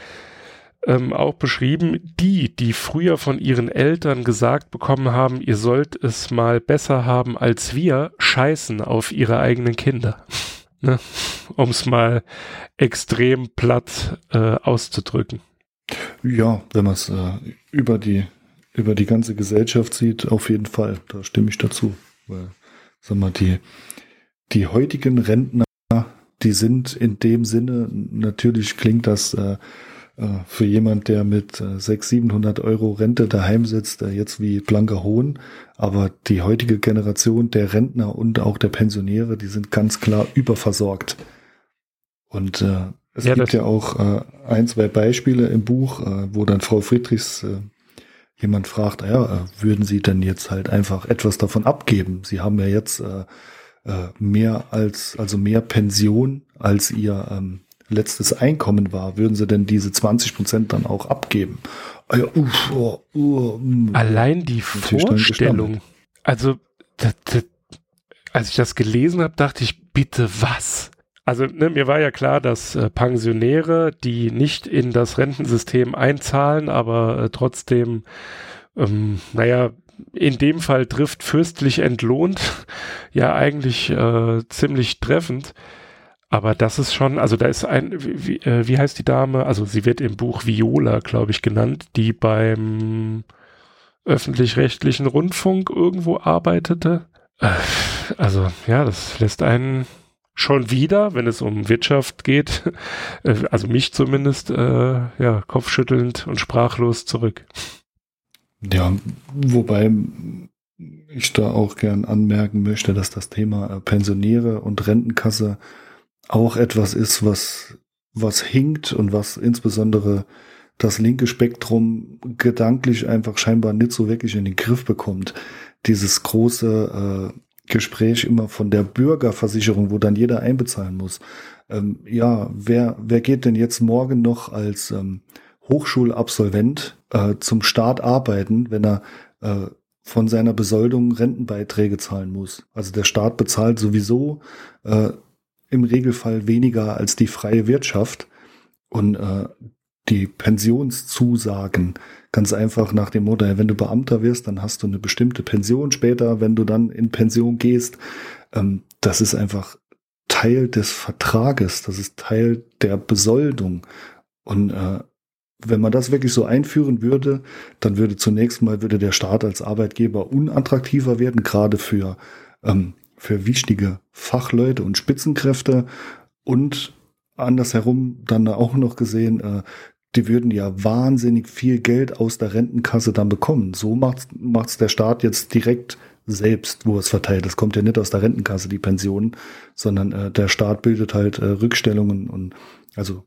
Speaker 1: ähm, auch beschrieben, die, die früher von ihren Eltern gesagt bekommen haben, ihr sollt es mal besser haben als wir, scheißen auf ihre eigenen Kinder. ne? Um es mal extrem platt äh, auszudrücken.
Speaker 2: Ja, wenn man es äh, über die über die ganze Gesellschaft sieht, auf jeden Fall. Da stimme ich dazu. Weil, sag mal, die die heutigen Rentner, die sind in dem Sinne, natürlich klingt das äh, für jemand, der mit äh, 600, 700 Euro Rente daheim sitzt, äh, jetzt wie blanker Hohn. Aber die heutige Generation der Rentner und auch der Pensionäre, die sind ganz klar überversorgt. Und äh, es ja, gibt ja auch äh, ein, zwei Beispiele im Buch, äh, wo dann Frau Friedrichs äh, jemand fragt, ja, äh, würden Sie denn jetzt halt einfach etwas davon abgeben? Sie haben ja jetzt äh, äh, mehr als, also mehr Pension als Ihr ähm, letztes Einkommen war, würden sie denn diese 20 Prozent dann auch abgeben?
Speaker 1: Ah ja, uff, oh, oh. Allein die Vorstellung, also das, das, als ich das gelesen habe, dachte ich, bitte was? Also ne, mir war ja klar, dass äh, Pensionäre, die nicht in das Rentensystem einzahlen, aber äh, trotzdem, ähm, naja, in dem Fall trifft fürstlich entlohnt, ja eigentlich äh, ziemlich treffend. Aber das ist schon, also da ist ein, wie, äh, wie heißt die Dame? Also sie wird im Buch Viola, glaube ich, genannt, die beim öffentlich-rechtlichen Rundfunk irgendwo arbeitete. Äh, also ja, das lässt einen schon wieder, wenn es um Wirtschaft geht, äh, also mich zumindest, ja, kopfschüttelnd und sprachlos zurück.
Speaker 2: Ja, wobei ich da auch gern anmerken möchte, dass das Thema Pensionäre und Rentenkasse auch etwas ist, was, was hinkt und was insbesondere das linke Spektrum gedanklich einfach scheinbar nicht so wirklich in den Griff bekommt. Dieses große äh, Gespräch immer von der Bürgerversicherung, wo dann jeder einbezahlen muss. Ähm, ja, wer, wer geht denn jetzt morgen noch als ähm, Hochschulabsolvent äh, zum Staat arbeiten, wenn er äh, von seiner Besoldung Rentenbeiträge zahlen muss? Also der Staat bezahlt sowieso äh, im Regelfall weniger als die freie Wirtschaft. Und äh, die Pensionszusagen ganz einfach nach dem Motto, wenn du Beamter wirst, dann hast du eine bestimmte Pension später, wenn du dann in Pension gehst. Ähm, das ist einfach Teil des Vertrages, das ist Teil der Besoldung. Und äh, wenn man das wirklich so einführen würde, dann würde zunächst mal würde der Staat als Arbeitgeber unattraktiver werden, gerade für ähm, für wichtige Fachleute und Spitzenkräfte und andersherum dann auch noch gesehen, äh, die würden ja wahnsinnig viel Geld aus der Rentenkasse dann bekommen. So macht macht's der Staat jetzt direkt selbst, wo es verteilt. Das kommt ja nicht aus der Rentenkasse, die Pensionen, sondern äh, der Staat bildet halt äh, Rückstellungen und also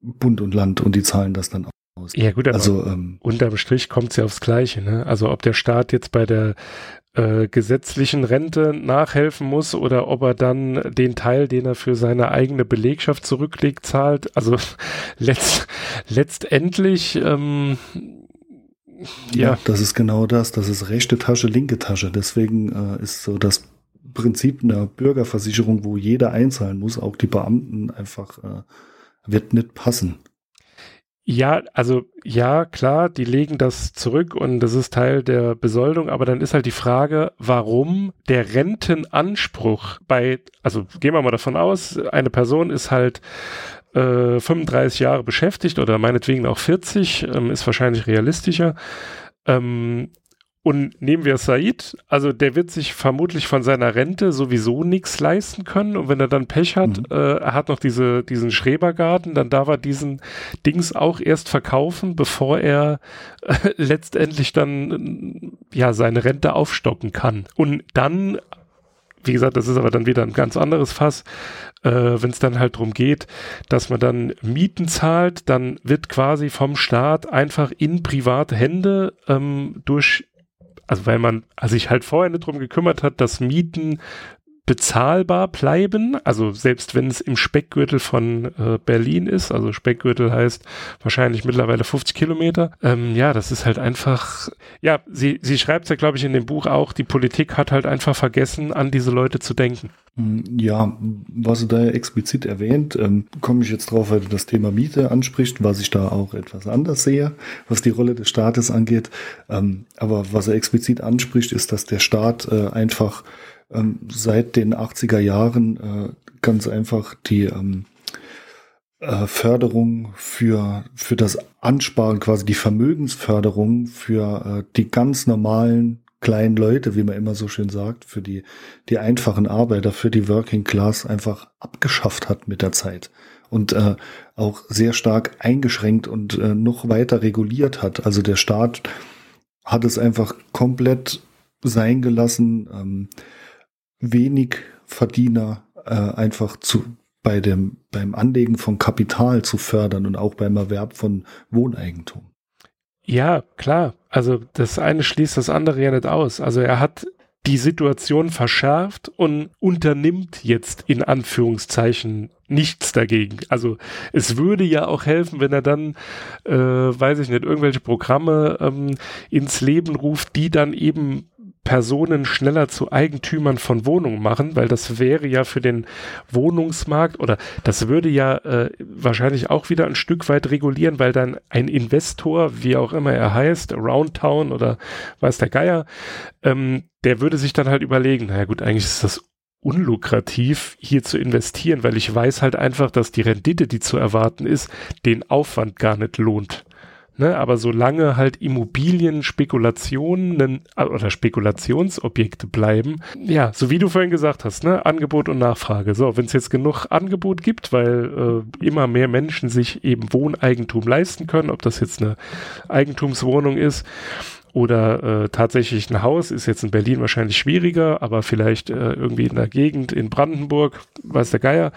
Speaker 2: Bund und Land und die zahlen das dann aus.
Speaker 1: Ja gut, aber also, ähm, unterm Strich kommt es ja aufs Gleiche. Ne? Also ob der Staat jetzt bei der äh, gesetzlichen Rente nachhelfen muss oder ob er dann den Teil, den er für seine eigene Belegschaft zurücklegt, zahlt. Also letzt, letztendlich ähm,
Speaker 2: ja. ja. das ist genau das. Das ist rechte Tasche, linke Tasche. Deswegen äh, ist so das Prinzip einer Bürgerversicherung, wo jeder einzahlen muss, auch die Beamten einfach äh, wird nicht passen.
Speaker 1: Ja, also ja, klar, die legen das zurück und das ist Teil der Besoldung, aber dann ist halt die Frage, warum der Rentenanspruch bei, also gehen wir mal davon aus, eine Person ist halt äh, 35 Jahre beschäftigt oder meinetwegen auch 40, ähm, ist wahrscheinlich realistischer. Ähm, und nehmen wir Said, also der wird sich vermutlich von seiner Rente sowieso nichts leisten können. Und wenn er dann Pech hat, mhm. äh, er hat noch diese, diesen Schrebergarten, dann darf er diesen Dings auch erst verkaufen, bevor er äh, letztendlich dann ja seine Rente aufstocken kann. Und dann wie gesagt, das ist aber dann wieder ein ganz anderes Fass. Äh, Wenn es dann halt darum geht, dass man dann Mieten zahlt, dann wird quasi vom Staat einfach in private Hände ähm, durch also weil man sich halt vorher nicht drum gekümmert hat, dass Mieten bezahlbar bleiben, also selbst wenn es im Speckgürtel von äh, Berlin ist, also Speckgürtel heißt wahrscheinlich mittlerweile 50 Kilometer, ähm, ja, das ist halt einfach, ja, sie, sie schreibt ja, glaube ich, in dem Buch auch, die Politik hat halt einfach vergessen, an diese Leute zu denken.
Speaker 2: Mm, ja, was sie da explizit erwähnt, ähm, komme ich jetzt drauf, weil du das Thema Miete ansprichst, was ich da auch etwas anders sehe, was die Rolle des Staates angeht. Ähm, aber was er explizit anspricht, ist, dass der Staat äh, einfach ähm, seit den 80er Jahren äh, ganz einfach die ähm, äh, Förderung für, für das Ansparen, quasi die Vermögensförderung für äh, die ganz normalen kleinen Leute, wie man immer so schön sagt, für die, die einfachen Arbeiter, für die Working Class einfach abgeschafft hat mit der Zeit und äh, auch sehr stark eingeschränkt und äh, noch weiter reguliert hat. Also der Staat hat es einfach komplett sein gelassen, ähm, wenig Verdiener äh, einfach zu bei dem beim Anlegen von Kapital zu fördern und auch beim Erwerb von Wohneigentum.
Speaker 1: Ja, klar. Also das eine schließt das andere ja nicht aus. Also er hat die Situation verschärft und unternimmt jetzt in Anführungszeichen nichts dagegen. Also es würde ja auch helfen, wenn er dann, äh, weiß ich nicht, irgendwelche Programme ähm, ins Leben ruft, die dann eben Personen schneller zu Eigentümern von Wohnungen machen, weil das wäre ja für den Wohnungsmarkt oder das würde ja äh, wahrscheinlich auch wieder ein Stück weit regulieren, weil dann ein Investor, wie auch immer er heißt, Aroundtown oder weiß der Geier, ähm, der würde sich dann halt überlegen, naja gut, eigentlich ist das unlukrativ, hier zu investieren, weil ich weiß halt einfach, dass die Rendite, die zu erwarten ist, den Aufwand gar nicht lohnt. Ne, aber solange halt Immobilien Spekulationen äh, oder Spekulationsobjekte bleiben, ja, so wie du vorhin gesagt hast, ne, Angebot und Nachfrage. So, wenn es jetzt genug Angebot gibt, weil äh, immer mehr Menschen sich eben Wohneigentum leisten können, ob das jetzt eine Eigentumswohnung ist oder äh, tatsächlich ein Haus, ist jetzt in Berlin wahrscheinlich schwieriger, aber vielleicht äh, irgendwie in der Gegend in Brandenburg, weiß der Geier,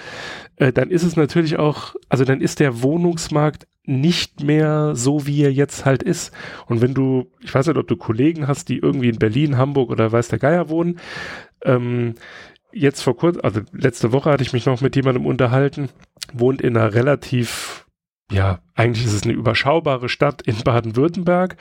Speaker 1: äh, dann ist es natürlich auch, also dann ist der Wohnungsmarkt nicht mehr so, wie er jetzt halt ist. Und wenn du, ich weiß nicht, ob du Kollegen hast, die irgendwie in Berlin, Hamburg oder weiß der Geier wohnen, ähm, jetzt vor kurzem, also letzte Woche hatte ich mich noch mit jemandem unterhalten, wohnt in einer relativ, ja, eigentlich ist es eine überschaubare Stadt in Baden-Württemberg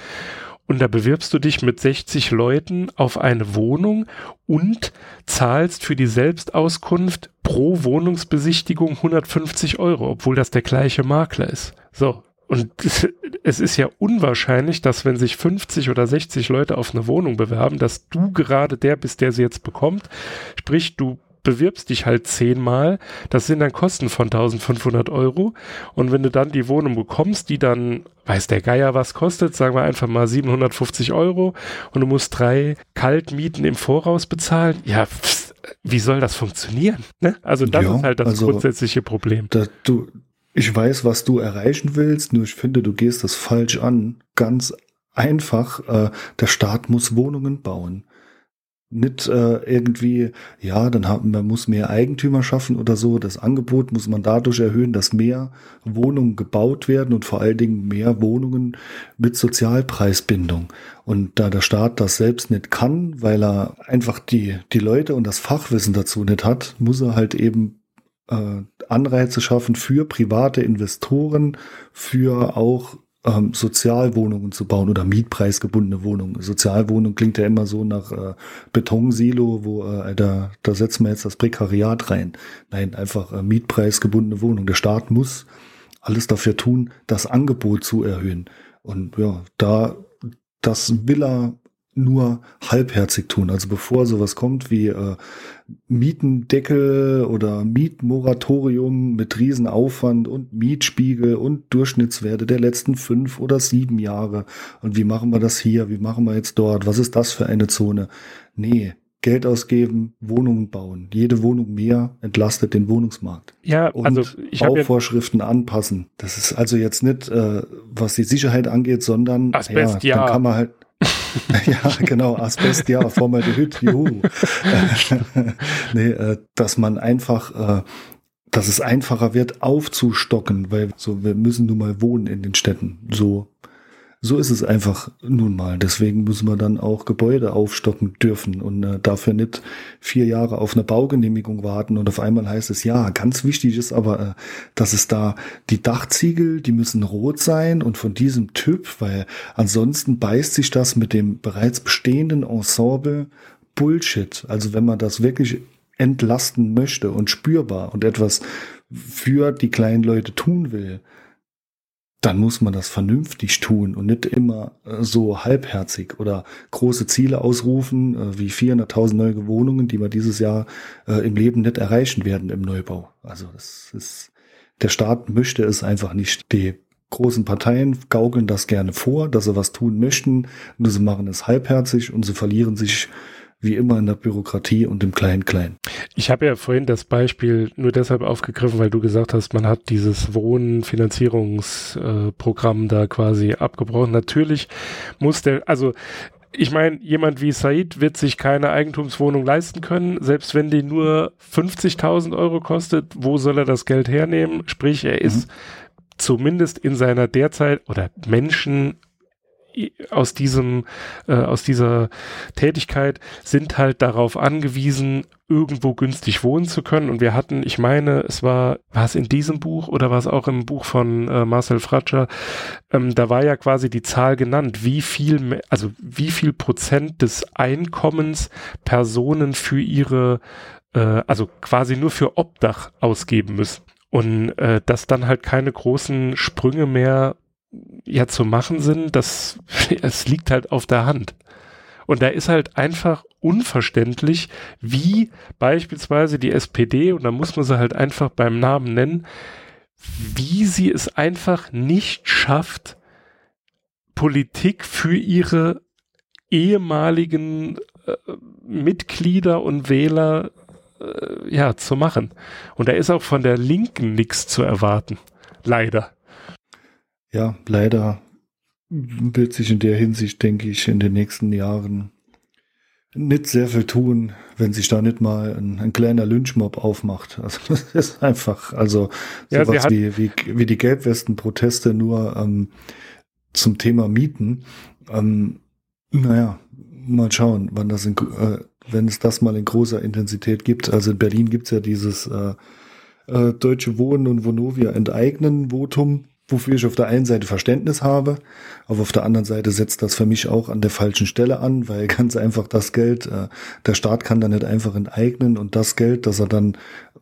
Speaker 1: und da bewirbst du dich mit 60 Leuten auf eine Wohnung und zahlst für die Selbstauskunft pro Wohnungsbesichtigung 150 Euro, obwohl das der gleiche Makler ist. So. Und es ist ja unwahrscheinlich, dass wenn sich 50 oder 60 Leute auf eine Wohnung bewerben, dass du gerade der bist, der sie jetzt bekommt. Sprich, du bewirbst dich halt zehnmal, das sind dann Kosten von 1500 Euro und wenn du dann die Wohnung bekommst, die dann, weiß der Geier was kostet, sagen wir einfach mal 750 Euro und du musst drei Kaltmieten im Voraus bezahlen, ja, pff, wie soll das funktionieren? Ne? Also das ja, ist halt das also, grundsätzliche Problem.
Speaker 2: Da, du, ich weiß, was du erreichen willst, nur ich finde, du gehst das falsch an. Ganz einfach, äh, der Staat muss Wohnungen bauen nicht äh, irgendwie, ja, dann haben, man muss mehr Eigentümer schaffen oder so. Das Angebot muss man dadurch erhöhen, dass mehr Wohnungen gebaut werden und vor allen Dingen mehr Wohnungen mit Sozialpreisbindung. Und da der Staat das selbst nicht kann, weil er einfach die, die Leute und das Fachwissen dazu nicht hat, muss er halt eben äh, Anreize schaffen für private Investoren, für auch ähm, Sozialwohnungen zu bauen oder mietpreisgebundene Wohnungen. Sozialwohnung klingt ja immer so nach äh, Betonsilo, wo äh, da, da setzen wir jetzt das Prekariat rein. Nein, einfach äh, mietpreisgebundene Wohnung. Der Staat muss alles dafür tun, das Angebot zu erhöhen. Und ja, da das will er nur halbherzig tun. Also bevor sowas kommt wie äh, Mietendeckel oder Mietmoratorium mit Riesenaufwand und Mietspiegel und Durchschnittswerte der letzten fünf oder sieben Jahre. Und wie machen wir das hier? Wie machen wir jetzt dort? Was ist das für eine Zone? Nee, Geld ausgeben, Wohnungen bauen. Jede Wohnung mehr entlastet den Wohnungsmarkt.
Speaker 1: Ja, und also
Speaker 2: ich Bauvorschriften anpassen. Das ist also jetzt nicht, äh, was die Sicherheit angeht, sondern
Speaker 1: Asbest, ja,
Speaker 2: dann kann man halt ja, genau, Asbest, ja, Formaldehyd, juhu. nee, äh, dass man einfach, äh, dass es einfacher wird, aufzustocken, weil so, wir müssen nun mal wohnen in den Städten. So so ist es einfach nun mal. Deswegen müssen wir dann auch Gebäude aufstocken dürfen und äh, dafür nicht vier Jahre auf eine Baugenehmigung warten und auf einmal heißt es, ja, ganz wichtig ist aber, äh, dass es da die Dachziegel, die müssen rot sein und von diesem Typ, weil ansonsten beißt sich das mit dem bereits bestehenden Ensemble Bullshit. Also wenn man das wirklich entlasten möchte und spürbar und etwas für die kleinen Leute tun will, dann muss man das vernünftig tun und nicht immer äh, so halbherzig oder große Ziele ausrufen, äh, wie 400.000 neue Wohnungen, die wir dieses Jahr äh, im Leben nicht erreichen werden im Neubau. Also das ist, der Staat möchte es einfach nicht. Die großen Parteien gaukeln das gerne vor, dass sie was tun möchten, nur sie machen es halbherzig und sie verlieren sich wie immer in der Bürokratie und im Klein-Klein.
Speaker 1: Ich habe ja vorhin das Beispiel nur deshalb aufgegriffen, weil du gesagt hast, man hat dieses Wohnfinanzierungsprogramm äh, da quasi abgebrochen. Natürlich muss der, also ich meine, jemand wie Said wird sich keine Eigentumswohnung leisten können, selbst wenn die nur 50.000 Euro kostet. Wo soll er das Geld hernehmen? Sprich, er ist mhm. zumindest in seiner derzeit oder Menschen aus diesem, äh, aus dieser Tätigkeit sind halt darauf angewiesen, irgendwo günstig wohnen zu können. Und wir hatten, ich meine, es war, war es in diesem Buch oder war es auch im Buch von äh, Marcel Fratscher, ähm, da war ja quasi die Zahl genannt, wie viel, also wie viel Prozent des Einkommens Personen für ihre, äh, also quasi nur für Obdach ausgeben müssen. Und äh, dass dann halt keine großen Sprünge mehr ja zu machen sind, das es liegt halt auf der Hand. Und da ist halt einfach unverständlich, wie beispielsweise die SPD, und da muss man sie halt einfach beim Namen nennen, wie sie es einfach nicht schafft, Politik für ihre ehemaligen äh, Mitglieder und Wähler äh, ja zu machen. Und da ist auch von der Linken nichts zu erwarten. Leider
Speaker 2: ja, leider wird sich in der Hinsicht, denke ich, in den nächsten Jahren nicht sehr viel tun, wenn sich da nicht mal ein, ein kleiner Lynchmob aufmacht. Also das ist einfach, also ja, sowas wie, wie, wie die Gelbwesten-Proteste nur ähm, zum Thema Mieten. Ähm, naja, mal schauen, wann das in, äh, wenn es das mal in großer Intensität gibt. Also in Berlin gibt's ja dieses äh, äh, Deutsche Wohnen und Vonovia enteignen Votum wofür ich auf der einen Seite Verständnis habe, aber auf der anderen Seite setzt das für mich auch an der falschen Stelle an, weil ganz einfach das Geld, äh, der Staat kann da nicht einfach enteignen und das Geld, das er dann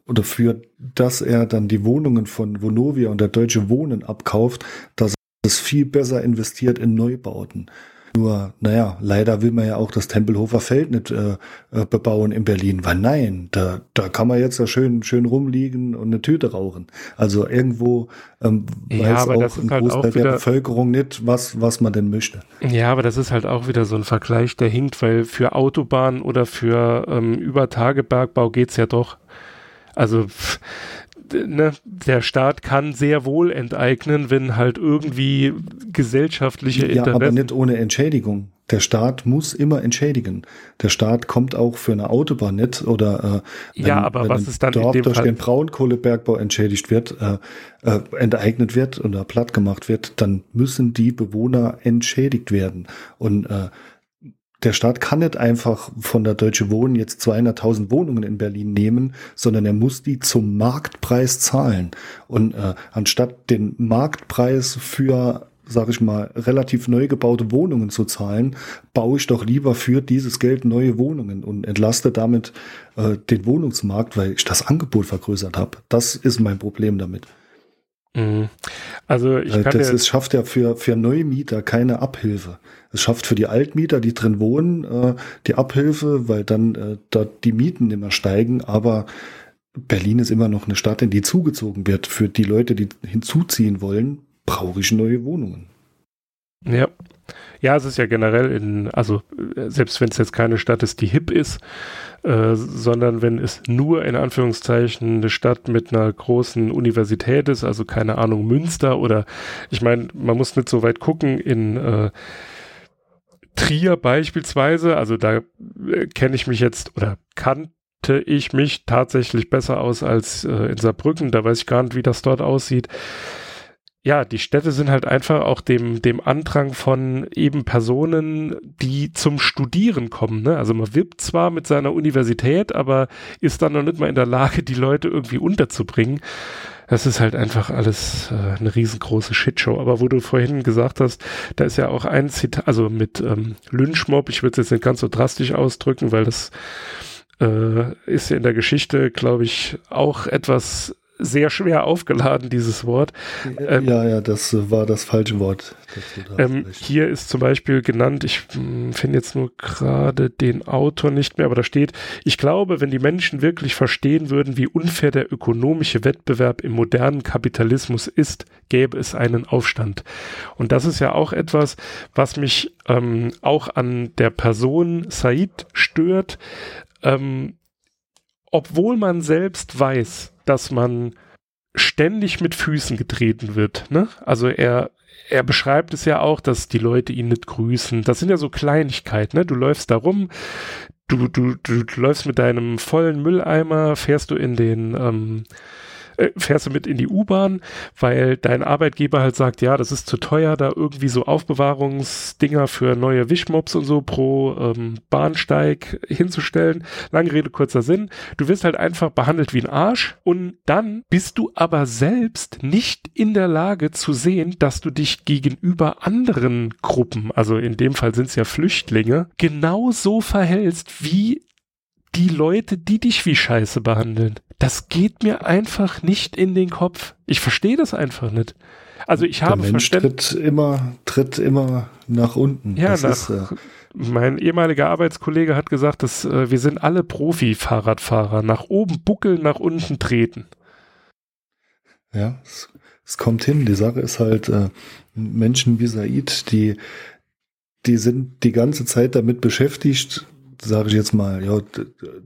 Speaker 2: oder für das er dann die Wohnungen von Vonovia und der Deutsche Wohnen abkauft, dass es viel besser investiert in Neubauten. Nur, naja, leider will man ja auch das Tempelhofer Feld nicht äh, äh, bebauen in Berlin, weil nein, da, da kann man jetzt ja schön, schön rumliegen und eine Tüte rauchen. Also irgendwo ähm, ja, weiß auch ein halt Großteil der Bevölkerung nicht, was, was man denn möchte.
Speaker 1: Ja, aber das ist halt auch wieder so ein Vergleich, der hinkt, weil für Autobahnen oder für ähm, Übertagebergbau geht's ja doch. Also ne, der Staat kann sehr wohl enteignen, wenn halt irgendwie gesellschaftliche
Speaker 2: ja, Interessen. aber nicht ohne Entschädigung. Der Staat muss immer entschädigen. Der Staat kommt auch für eine Autobahn nicht oder
Speaker 1: äh, wenn, ja, aber wenn was ist dann
Speaker 2: Dorf durch Fall? den Braunkohlebergbau entschädigt wird, äh, äh, enteignet wird oder platt gemacht wird, dann müssen die Bewohner entschädigt werden. Und äh, der Staat kann nicht einfach von der Deutsche Wohnen jetzt 200.000 Wohnungen in Berlin nehmen, sondern er muss die zum Marktpreis zahlen. Und äh, anstatt den Marktpreis für, sag ich mal, relativ neu gebaute Wohnungen zu zahlen, baue ich doch lieber für dieses Geld neue Wohnungen und entlaste damit äh, den Wohnungsmarkt, weil ich das Angebot vergrößert habe. Das ist mein Problem damit.
Speaker 1: Mhm. Also ich
Speaker 2: kann das ist, schafft ja für, für Neumieter keine Abhilfe. Es schafft für die Altmieter, die drin wohnen, äh, die Abhilfe, weil dann äh, da die Mieten immer steigen. Aber Berlin ist immer noch eine Stadt, in die zugezogen wird. Für die Leute, die hinzuziehen wollen, brauche ich neue Wohnungen.
Speaker 1: Ja. Ja, es ist ja generell in, also äh, selbst wenn es jetzt keine Stadt ist, die hip ist, äh, sondern wenn es nur in Anführungszeichen eine Stadt mit einer großen Universität ist, also keine Ahnung, Münster oder ich meine, man muss nicht so weit gucken in äh, Trier beispielsweise, also da äh, kenne ich mich jetzt oder kannte ich mich tatsächlich besser aus als äh, in Saarbrücken, da weiß ich gar nicht, wie das dort aussieht ja, die Städte sind halt einfach auch dem, dem Andrang von eben Personen, die zum Studieren kommen. Ne? Also man wirbt zwar mit seiner Universität, aber ist dann noch nicht mal in der Lage, die Leute irgendwie unterzubringen. Das ist halt einfach alles äh, eine riesengroße Shitshow. Aber wo du vorhin gesagt hast, da ist ja auch ein Zitat, also mit ähm, Lynchmob, ich würde es jetzt nicht ganz so drastisch ausdrücken, weil das äh, ist ja in der Geschichte, glaube ich, auch etwas sehr schwer aufgeladen, dieses Wort.
Speaker 2: Ähm, ja, ja, das war das falsche Wort.
Speaker 1: Ähm, hier ist zum Beispiel genannt, ich hm, finde jetzt nur gerade den Autor nicht mehr, aber da steht, ich glaube, wenn die Menschen wirklich verstehen würden, wie unfair der ökonomische Wettbewerb im modernen Kapitalismus ist, gäbe es einen Aufstand. Und das ist ja auch etwas, was mich ähm, auch an der Person Said stört. Ähm, obwohl man selbst weiß, dass man ständig mit Füßen getreten wird. Ne? Also er, er beschreibt es ja auch, dass die Leute ihn nicht grüßen. Das sind ja so Kleinigkeiten. Ne? Du läufst da rum, du, du, du, läufst mit deinem vollen Mülleimer, fährst du in den ähm, äh, fährst du mit in die U-Bahn, weil dein Arbeitgeber halt sagt, ja, das ist zu teuer, da irgendwie so Aufbewahrungsdinger für neue Wischmops und so pro ähm, Bahnsteig hinzustellen. Lange Rede, kurzer Sinn. Du wirst halt einfach behandelt wie ein Arsch und dann bist du aber selbst nicht in der Lage zu sehen, dass du dich gegenüber anderen Gruppen, also in dem Fall sind es ja Flüchtlinge, genauso verhältst wie die Leute, die dich wie Scheiße behandeln. Das geht mir einfach nicht in den Kopf. Ich verstehe das einfach nicht. Also ich habe
Speaker 2: Der Mensch tritt immer, tritt immer nach unten.
Speaker 1: Ja, nach, ist, äh mein ehemaliger Arbeitskollege hat gesagt, dass äh, wir sind alle Profi-Fahrradfahrer. Nach oben buckeln, nach unten treten.
Speaker 2: Ja, es, es, kommt hin. Die Sache ist halt, äh, Menschen wie Said, die, die sind die ganze Zeit damit beschäftigt, sage ich jetzt mal, ja,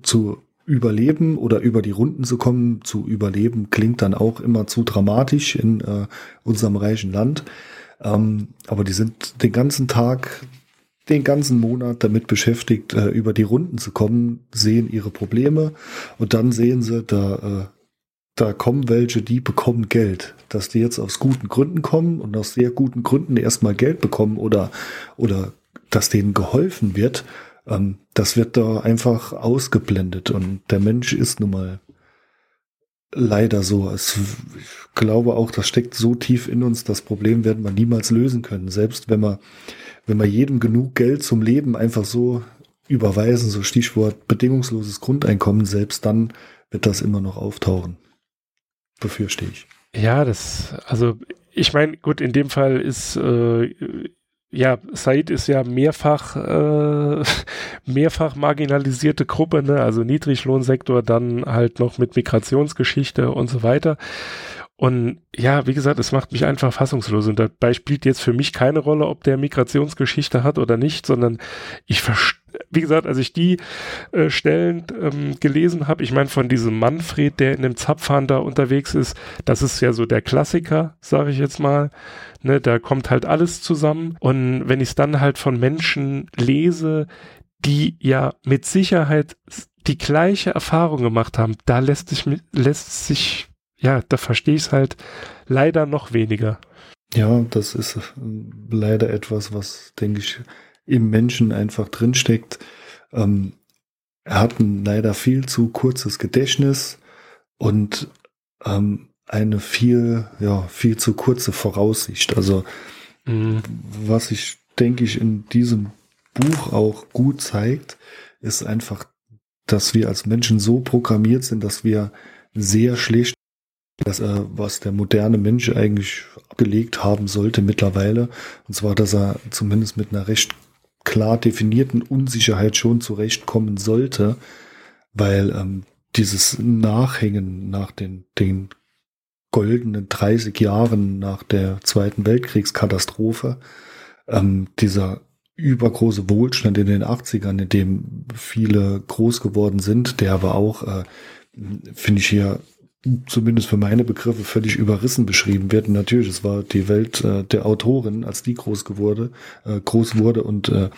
Speaker 2: zu überleben oder über die Runden zu kommen, zu überleben, klingt dann auch immer zu dramatisch in äh, unserem reichen Land. Ähm, aber die sind den ganzen Tag, den ganzen Monat damit beschäftigt, äh, über die Runden zu kommen, sehen ihre Probleme und dann sehen sie, da, äh, da kommen welche, die bekommen Geld. Dass die jetzt aus guten Gründen kommen und aus sehr guten Gründen erstmal Geld bekommen oder, oder dass denen geholfen wird, ähm, das wird da einfach ausgeblendet und der Mensch ist nun mal leider so. Es, ich glaube auch, das steckt so tief in uns, das Problem werden wir niemals lösen können. Selbst wenn wir, wenn wir jedem genug Geld zum Leben einfach so überweisen, so Stichwort bedingungsloses Grundeinkommen, selbst dann wird das immer noch auftauchen. Befürchte ich.
Speaker 1: Ja, das, also ich meine, gut, in dem Fall ist äh, ja, Said ist ja mehrfach, äh, mehrfach marginalisierte Gruppe, ne? also Niedriglohnsektor, dann halt noch mit Migrationsgeschichte und so weiter. Und ja, wie gesagt, es macht mich einfach fassungslos. Und dabei spielt jetzt für mich keine Rolle, ob der Migrationsgeschichte hat oder nicht, sondern ich verstehe wie gesagt, als ich die äh, Stellen ähm, gelesen habe, ich meine von diesem Manfred, der in dem Zapfhahn da unterwegs ist, das ist ja so der Klassiker, sage ich jetzt mal. Ne, da kommt halt alles zusammen. Und wenn ich es dann halt von Menschen lese, die ja mit Sicherheit die gleiche Erfahrung gemacht haben, da lässt sich, lässt sich, ja, da verstehe ich es halt leider noch weniger.
Speaker 2: Ja, das ist äh, leider etwas, was, denke ich, im Menschen einfach drinsteckt. Ähm, er hat ein leider viel zu kurzes Gedächtnis und ähm, eine viel, ja, viel zu kurze Voraussicht. Also, mhm. was ich, denke ich, in diesem Buch auch gut zeigt, ist einfach, dass wir als Menschen so programmiert sind, dass wir sehr schlecht das, äh, was der moderne Mensch eigentlich abgelegt haben sollte mittlerweile. Und zwar, dass er zumindest mit einer recht klar definierten Unsicherheit schon zurechtkommen sollte, weil ähm, dieses Nachhängen nach den, den goldenen 30 Jahren nach der Zweiten Weltkriegskatastrophe, ähm, dieser übergroße Wohlstand in den 80ern, in dem viele groß geworden sind, der aber auch, äh, finde ich hier zumindest für meine Begriffe völlig überrissen beschrieben wird. Und natürlich, es war die Welt äh, der Autorin, als die groß geworden, äh, groß wurde und äh,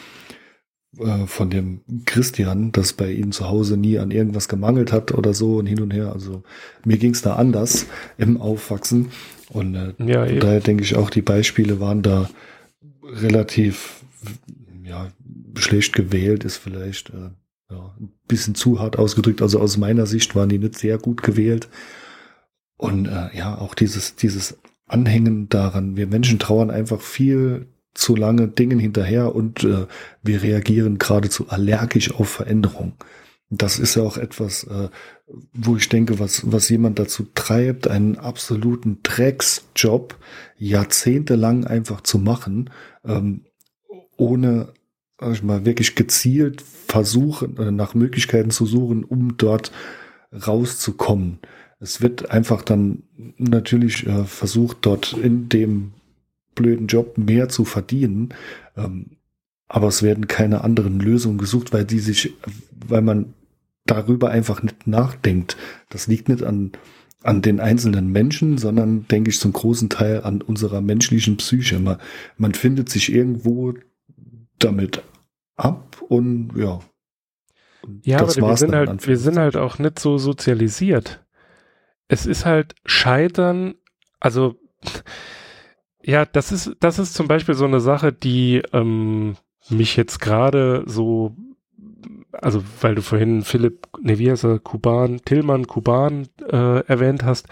Speaker 2: äh, von dem Christian, dass bei ihm zu Hause nie an irgendwas gemangelt hat oder so und hin und her. Also mir ging es da anders im Aufwachsen. Und äh, ja, daher denke ich auch, die Beispiele waren da relativ ja, schlecht gewählt, ist vielleicht äh, ja, ein bisschen zu hart ausgedrückt. Also aus meiner Sicht waren die nicht sehr gut gewählt. Und äh, ja, auch dieses, dieses Anhängen daran. Wir Menschen trauern einfach viel zu lange Dingen hinterher und äh, wir reagieren geradezu allergisch auf Veränderung. das ist ja auch etwas, äh, wo ich denke, was, was jemand dazu treibt, einen absoluten Drecksjob jahrzehntelang einfach zu machen, ähm, ohne sag ich mal, wirklich gezielt versuchen, äh, nach Möglichkeiten zu suchen, um dort rauszukommen. Es wird einfach dann natürlich äh, versucht, dort in dem blöden Job mehr zu verdienen. Ähm, aber es werden keine anderen Lösungen gesucht, weil die sich, weil man darüber einfach nicht nachdenkt. Das liegt nicht an, an den einzelnen Menschen, sondern denke ich zum großen Teil an unserer menschlichen Psyche. Man, man findet sich irgendwo damit ab und ja.
Speaker 1: Und ja, aber wir sind halt, wir sind halt auch nicht so sozialisiert. Es ist halt Scheitern, also ja, das ist, das ist zum Beispiel so eine Sache, die ähm, mich jetzt gerade so, also weil du vorhin Philipp, ne, wie heißt er, Kuban, Tillmann Kuban äh, erwähnt hast,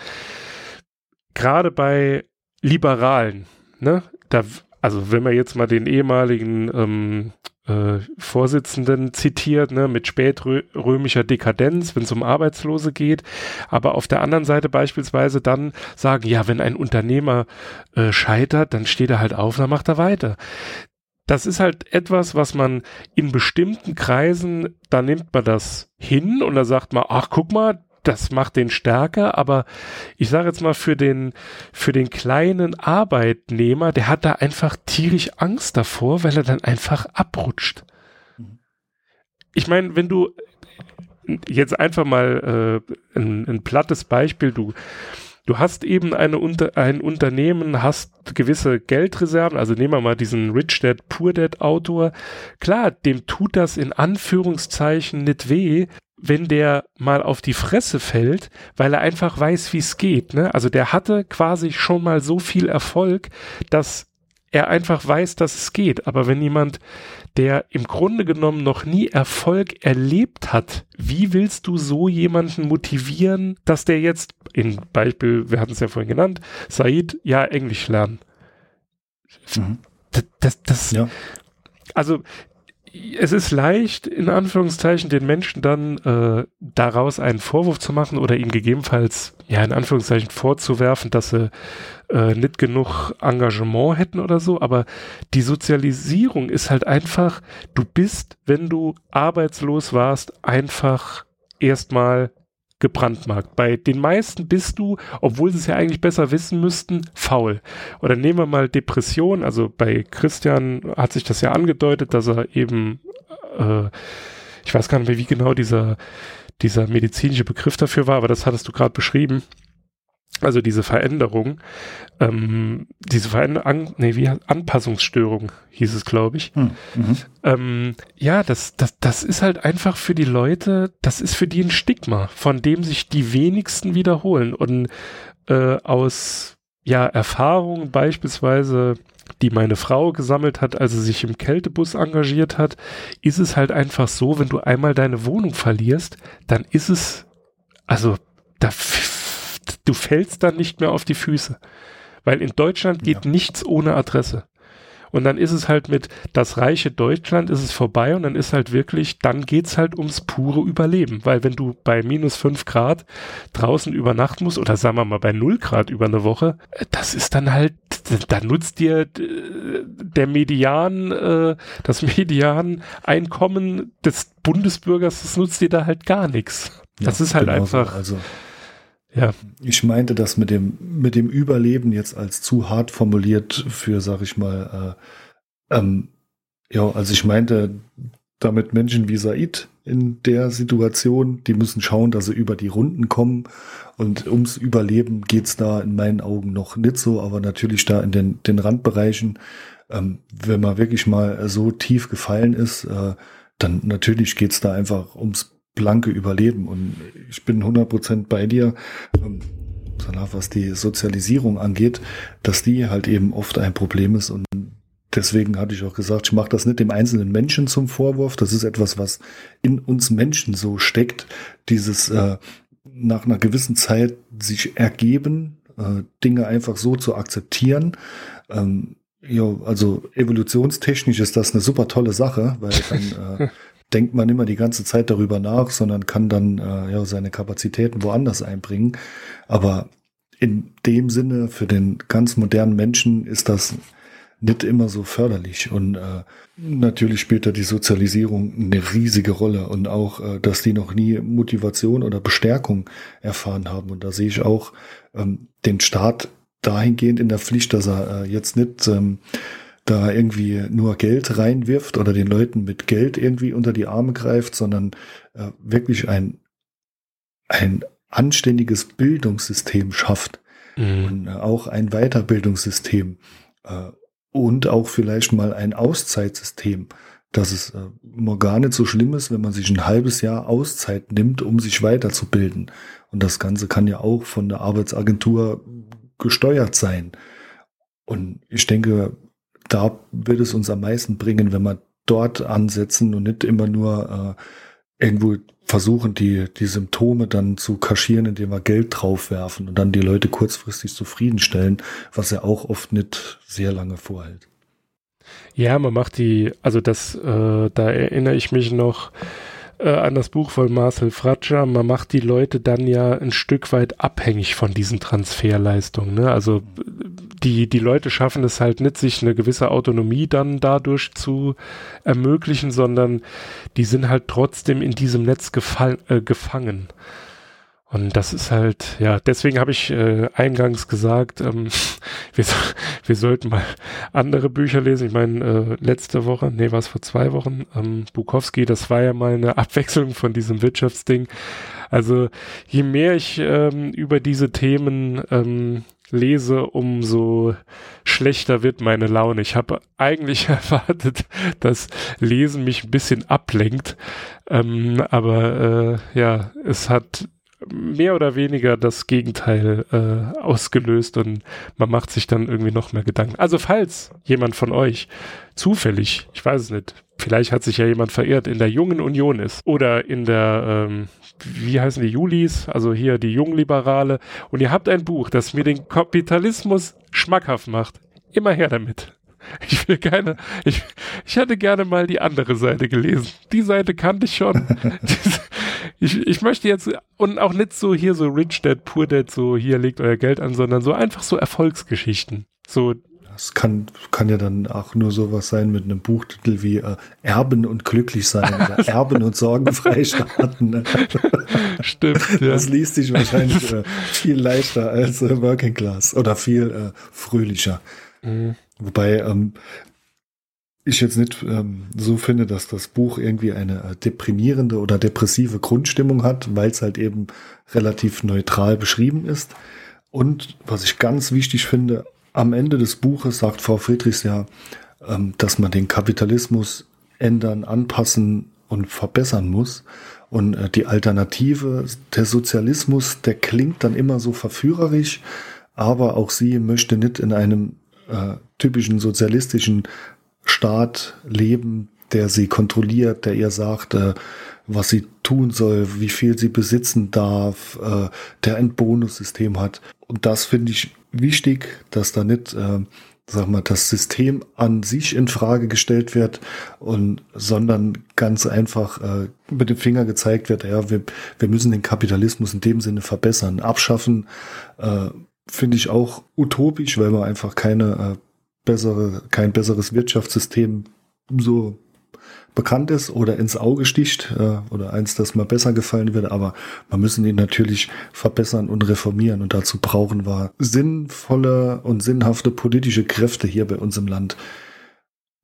Speaker 1: gerade bei Liberalen, ne, da, also wenn man jetzt mal den ehemaligen ähm, äh, Vorsitzenden zitiert, ne, mit spätrömischer Dekadenz, wenn es um Arbeitslose geht, aber auf der anderen Seite beispielsweise dann sagen, ja, wenn ein Unternehmer äh, scheitert, dann steht er halt auf, dann macht er weiter. Das ist halt etwas, was man in bestimmten Kreisen, da nimmt man das hin und da sagt man, ach guck mal, das macht den stärker, aber ich sage jetzt mal für den, für den kleinen Arbeitnehmer, der hat da einfach tierisch Angst davor, weil er dann einfach abrutscht. Mhm. Ich meine, wenn du jetzt einfach mal äh, ein, ein plattes Beispiel, du du hast eben eine Unter ein Unternehmen, hast gewisse Geldreserven, also nehmen wir mal diesen Rich Dad Poor Dad Autor. Klar, dem tut das in Anführungszeichen nicht weh, wenn der mal auf die Fresse fällt, weil er einfach weiß, wie es geht. Ne? Also der hatte quasi schon mal so viel Erfolg, dass er einfach weiß, dass es geht. Aber wenn jemand, der im Grunde genommen noch nie Erfolg erlebt hat, wie willst du so jemanden motivieren, dass der jetzt, in Beispiel, wir hatten es ja vorhin genannt, Said, ja, Englisch lernen. Mhm. Das, das, das ja. also es ist leicht, in Anführungszeichen, den Menschen dann äh, daraus einen Vorwurf zu machen oder ihnen gegebenenfalls, ja, in Anführungszeichen vorzuwerfen, dass sie äh, nicht genug Engagement hätten oder so. Aber die Sozialisierung ist halt einfach, du bist, wenn du arbeitslos warst, einfach erstmal gebrandmarkt. Bei den meisten bist du, obwohl sie es ja eigentlich besser wissen müssten, faul. Oder nehmen wir mal Depression. Also bei Christian hat sich das ja angedeutet, dass er eben, äh, ich weiß gar nicht mehr, wie genau dieser, dieser medizinische Begriff dafür war, aber das hattest du gerade beschrieben. Also diese Veränderung, ähm, diese Veränderung, nee, wie Anpassungsstörung hieß es, glaube ich. Hm, mhm. ähm, ja, das, das, das ist halt einfach für die Leute, das ist für die ein Stigma, von dem sich die wenigsten wiederholen. Und äh, aus ja, Erfahrungen beispielsweise, die meine Frau gesammelt hat, als sie sich im Kältebus engagiert hat, ist es halt einfach so, wenn du einmal deine Wohnung verlierst, dann ist es, also da du fällst dann nicht mehr auf die Füße. Weil in Deutschland geht ja. nichts ohne Adresse. Und dann ist es halt mit das reiche Deutschland ist es vorbei und dann ist halt wirklich, dann geht's halt ums pure Überleben. Weil wenn du bei minus fünf Grad draußen übernachten musst oder sagen wir mal bei null Grad über eine Woche, äh, das ist dann halt, da nutzt dir der Median, äh, das Median-Einkommen des Bundesbürgers, das nutzt dir da halt gar nichts. Das ja, ist halt einfach.
Speaker 2: Also ja. Ich meinte das mit dem, mit dem Überleben jetzt als zu hart formuliert für, sag ich mal, äh, ähm, ja, also ich meinte damit Menschen wie Said in der Situation, die müssen schauen, dass sie über die Runden kommen. Und ums Überleben geht's da in meinen Augen noch nicht so, aber natürlich da in den, den Randbereichen, ähm, wenn man wirklich mal so tief gefallen ist, äh, dann natürlich geht's da einfach ums blanke Überleben. Und ich bin 100% bei dir, ähm, was die Sozialisierung angeht, dass die halt eben oft ein Problem ist. Und deswegen hatte ich auch gesagt, ich mache das nicht dem einzelnen Menschen zum Vorwurf. Das ist etwas, was in uns Menschen so steckt. Dieses äh, nach einer gewissen Zeit sich ergeben, äh, Dinge einfach so zu akzeptieren. Ähm, ja, also evolutionstechnisch ist das eine super tolle Sache, weil dann äh, denkt man immer die ganze Zeit darüber nach, sondern kann dann äh, ja seine Kapazitäten woanders einbringen. Aber in dem Sinne für den ganz modernen Menschen ist das nicht immer so förderlich. Und äh, natürlich spielt da die Sozialisierung eine riesige Rolle und auch, äh, dass die noch nie Motivation oder Bestärkung erfahren haben. Und da sehe ich auch ähm, den Staat dahingehend in der Pflicht, dass er äh, jetzt nicht ähm, da irgendwie nur Geld reinwirft oder den Leuten mit Geld irgendwie unter die Arme greift, sondern äh, wirklich ein, ein anständiges Bildungssystem schafft mhm. und äh, auch ein Weiterbildungssystem äh, und auch vielleicht mal ein Auszeitsystem, dass es äh, mal gar nicht so schlimm ist, wenn man sich ein halbes Jahr Auszeit nimmt, um sich weiterzubilden. Und das Ganze kann ja auch von der Arbeitsagentur gesteuert sein. Und ich denke, da wird es uns am meisten bringen, wenn wir dort ansetzen und nicht immer nur äh, irgendwo versuchen, die, die Symptome dann zu kaschieren, indem wir Geld draufwerfen und dann die Leute kurzfristig zufriedenstellen, was ja auch oft nicht sehr lange vorhält.
Speaker 1: Ja, man macht die, also das, äh, da erinnere ich mich noch äh, an das Buch von Marcel Fratscher, man macht die Leute dann ja ein Stück weit abhängig von diesen Transferleistungen. Ne? Also die, die Leute schaffen es halt nicht, sich eine gewisse Autonomie dann dadurch zu ermöglichen, sondern die sind halt trotzdem in diesem Netz gefall, äh, gefangen. Und das ist halt, ja, deswegen habe ich äh, eingangs gesagt, ähm, wir, wir sollten mal andere Bücher lesen. Ich meine, äh, letzte Woche, nee, war es vor zwei Wochen, ähm, Bukowski, das war ja mal eine Abwechslung von diesem Wirtschaftsding. Also je mehr ich ähm, über diese Themen ähm, lese, umso schlechter wird meine Laune. Ich habe eigentlich erwartet, dass Lesen mich ein bisschen ablenkt, ähm, aber äh, ja, es hat mehr oder weniger das Gegenteil äh, ausgelöst und man macht sich dann irgendwie noch mehr Gedanken. Also falls jemand von euch zufällig, ich weiß es nicht, vielleicht hat sich ja jemand verirrt, in der jungen Union ist oder in der, ähm, wie heißen die Julis, also hier die Jungliberale und ihr habt ein Buch, das mir den Kapitalismus schmackhaft macht, immer her damit. Ich will keine, ich, ich hätte gerne mal die andere Seite gelesen. Die Seite kannte ich schon. ich, ich möchte jetzt, und auch nicht so hier so Rich Dad, Poor Dad, so hier legt euer Geld an, sondern so einfach so Erfolgsgeschichten. So.
Speaker 2: Das kann, kann ja dann auch nur sowas sein mit einem Buchtitel wie äh, Erben und glücklich sein oder Erben und sorgenfrei starten. Ne?
Speaker 1: Stimmt.
Speaker 2: Ja. Das liest sich wahrscheinlich äh, viel leichter als äh, Working Class oder viel äh, fröhlicher. Mhm. Wobei ähm, ich jetzt nicht ähm, so finde, dass das Buch irgendwie eine äh, deprimierende oder depressive Grundstimmung hat, weil es halt eben relativ neutral beschrieben ist. Und was ich ganz wichtig finde, am Ende des Buches sagt Frau Friedrichs ja, ähm, dass man den Kapitalismus ändern, anpassen und verbessern muss. Und äh, die Alternative, der Sozialismus, der klingt dann immer so verführerisch, aber auch sie möchte nicht in einem äh, typischen sozialistischen Staat leben, der sie kontrolliert, der ihr sagt, äh, was sie tun soll, wie viel sie besitzen darf, äh, der ein Bonussystem hat. Und das finde ich wichtig, dass da nicht, äh, sag mal, das System an sich in Frage gestellt wird und sondern ganz einfach äh, mit dem Finger gezeigt wird, ja, wir, wir müssen den Kapitalismus in dem Sinne verbessern, abschaffen. Äh, finde ich auch utopisch, weil man einfach keine äh, bessere, kein besseres Wirtschaftssystem so bekannt ist oder ins Auge sticht äh, oder eins, das mal besser gefallen würde, aber man müssen ihn natürlich verbessern und reformieren und dazu brauchen wir sinnvolle und sinnhafte politische Kräfte hier bei uns im Land.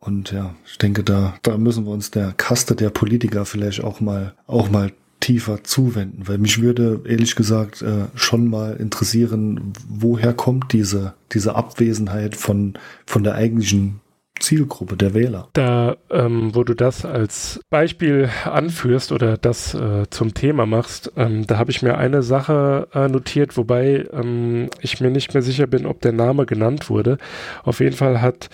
Speaker 2: Und ja, ich denke, da, da müssen wir uns der Kaste der Politiker vielleicht auch mal, auch mal tiefer zuwenden, weil mich würde ehrlich gesagt äh, schon mal interessieren, woher kommt diese, diese Abwesenheit von, von der eigentlichen Zielgruppe der Wähler.
Speaker 1: Da, ähm, wo du das als Beispiel anführst oder das äh, zum Thema machst, ähm, da habe ich mir eine Sache äh, notiert, wobei ähm, ich mir nicht mehr sicher bin, ob der Name genannt wurde. Auf jeden Fall hat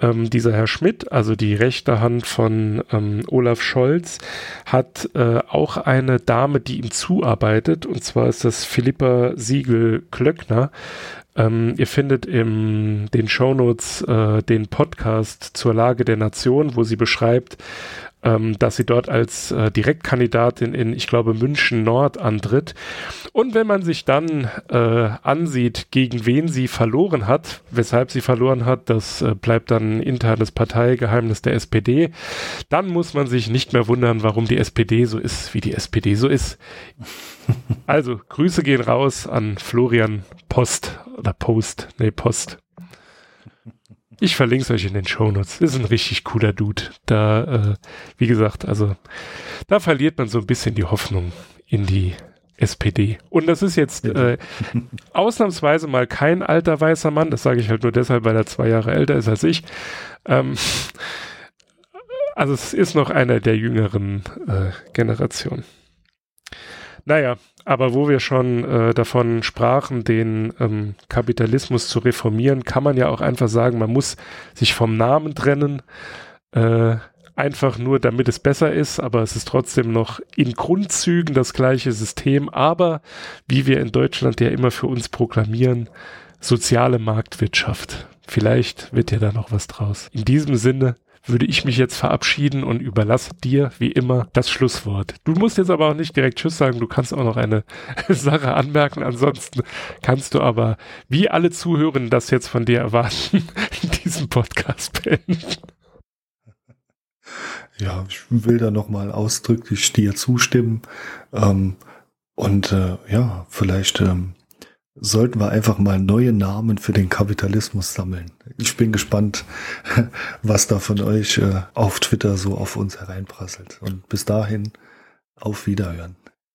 Speaker 1: ähm, dieser Herr Schmidt, also die rechte Hand von ähm, Olaf Scholz, hat äh, auch eine Dame, die ihm zuarbeitet, und zwar ist das Philippa Siegel-Klöckner. Ähm, ihr findet in den Shownotes äh, den Podcast zur Lage der Nation, wo sie beschreibt, ähm, dass sie dort als äh, Direktkandidatin in, ich glaube, München Nord antritt. Und wenn man sich dann äh, ansieht, gegen wen sie verloren hat, weshalb sie verloren hat, das äh, bleibt dann internes Parteigeheimnis der SPD, dann muss man sich nicht mehr wundern, warum die SPD so ist, wie die SPD so ist. Also, Grüße gehen raus an Florian Post oder Post, nee, Post. Ich verlinke es euch in den Shownotes. Ist ein richtig cooler Dude. Da, äh, wie gesagt, also da verliert man so ein bisschen die Hoffnung in die SPD. Und das ist jetzt äh, ausnahmsweise mal kein alter weißer Mann. Das sage ich halt nur deshalb, weil er zwei Jahre älter ist als ich. Ähm, also es ist noch einer der jüngeren äh, Generationen. Naja, aber wo wir schon äh, davon sprachen, den ähm, Kapitalismus zu reformieren, kann man ja auch einfach sagen, man muss sich vom Namen trennen, äh, einfach nur damit es besser ist, aber es ist trotzdem noch in Grundzügen das gleiche System, aber wie wir in Deutschland ja immer für uns proklamieren, soziale Marktwirtschaft. Vielleicht wird ja da noch was draus. In diesem Sinne, würde ich mich jetzt verabschieden und überlasse dir wie immer das Schlusswort. Du musst jetzt aber auch nicht direkt Tschüss sagen, du kannst auch noch eine Sache anmerken. Ansonsten kannst du aber, wie alle Zuhörenden das jetzt von dir erwarten, diesen Podcast beenden.
Speaker 2: Ja, ich will da nochmal ausdrücklich dir zustimmen. Ähm, und äh, ja, vielleicht ähm, sollten wir einfach mal neue Namen für den Kapitalismus sammeln. Ich bin gespannt, was da von euch äh, auf Twitter so auf uns hereinprasselt. Und bis dahin, auf Wiederhören.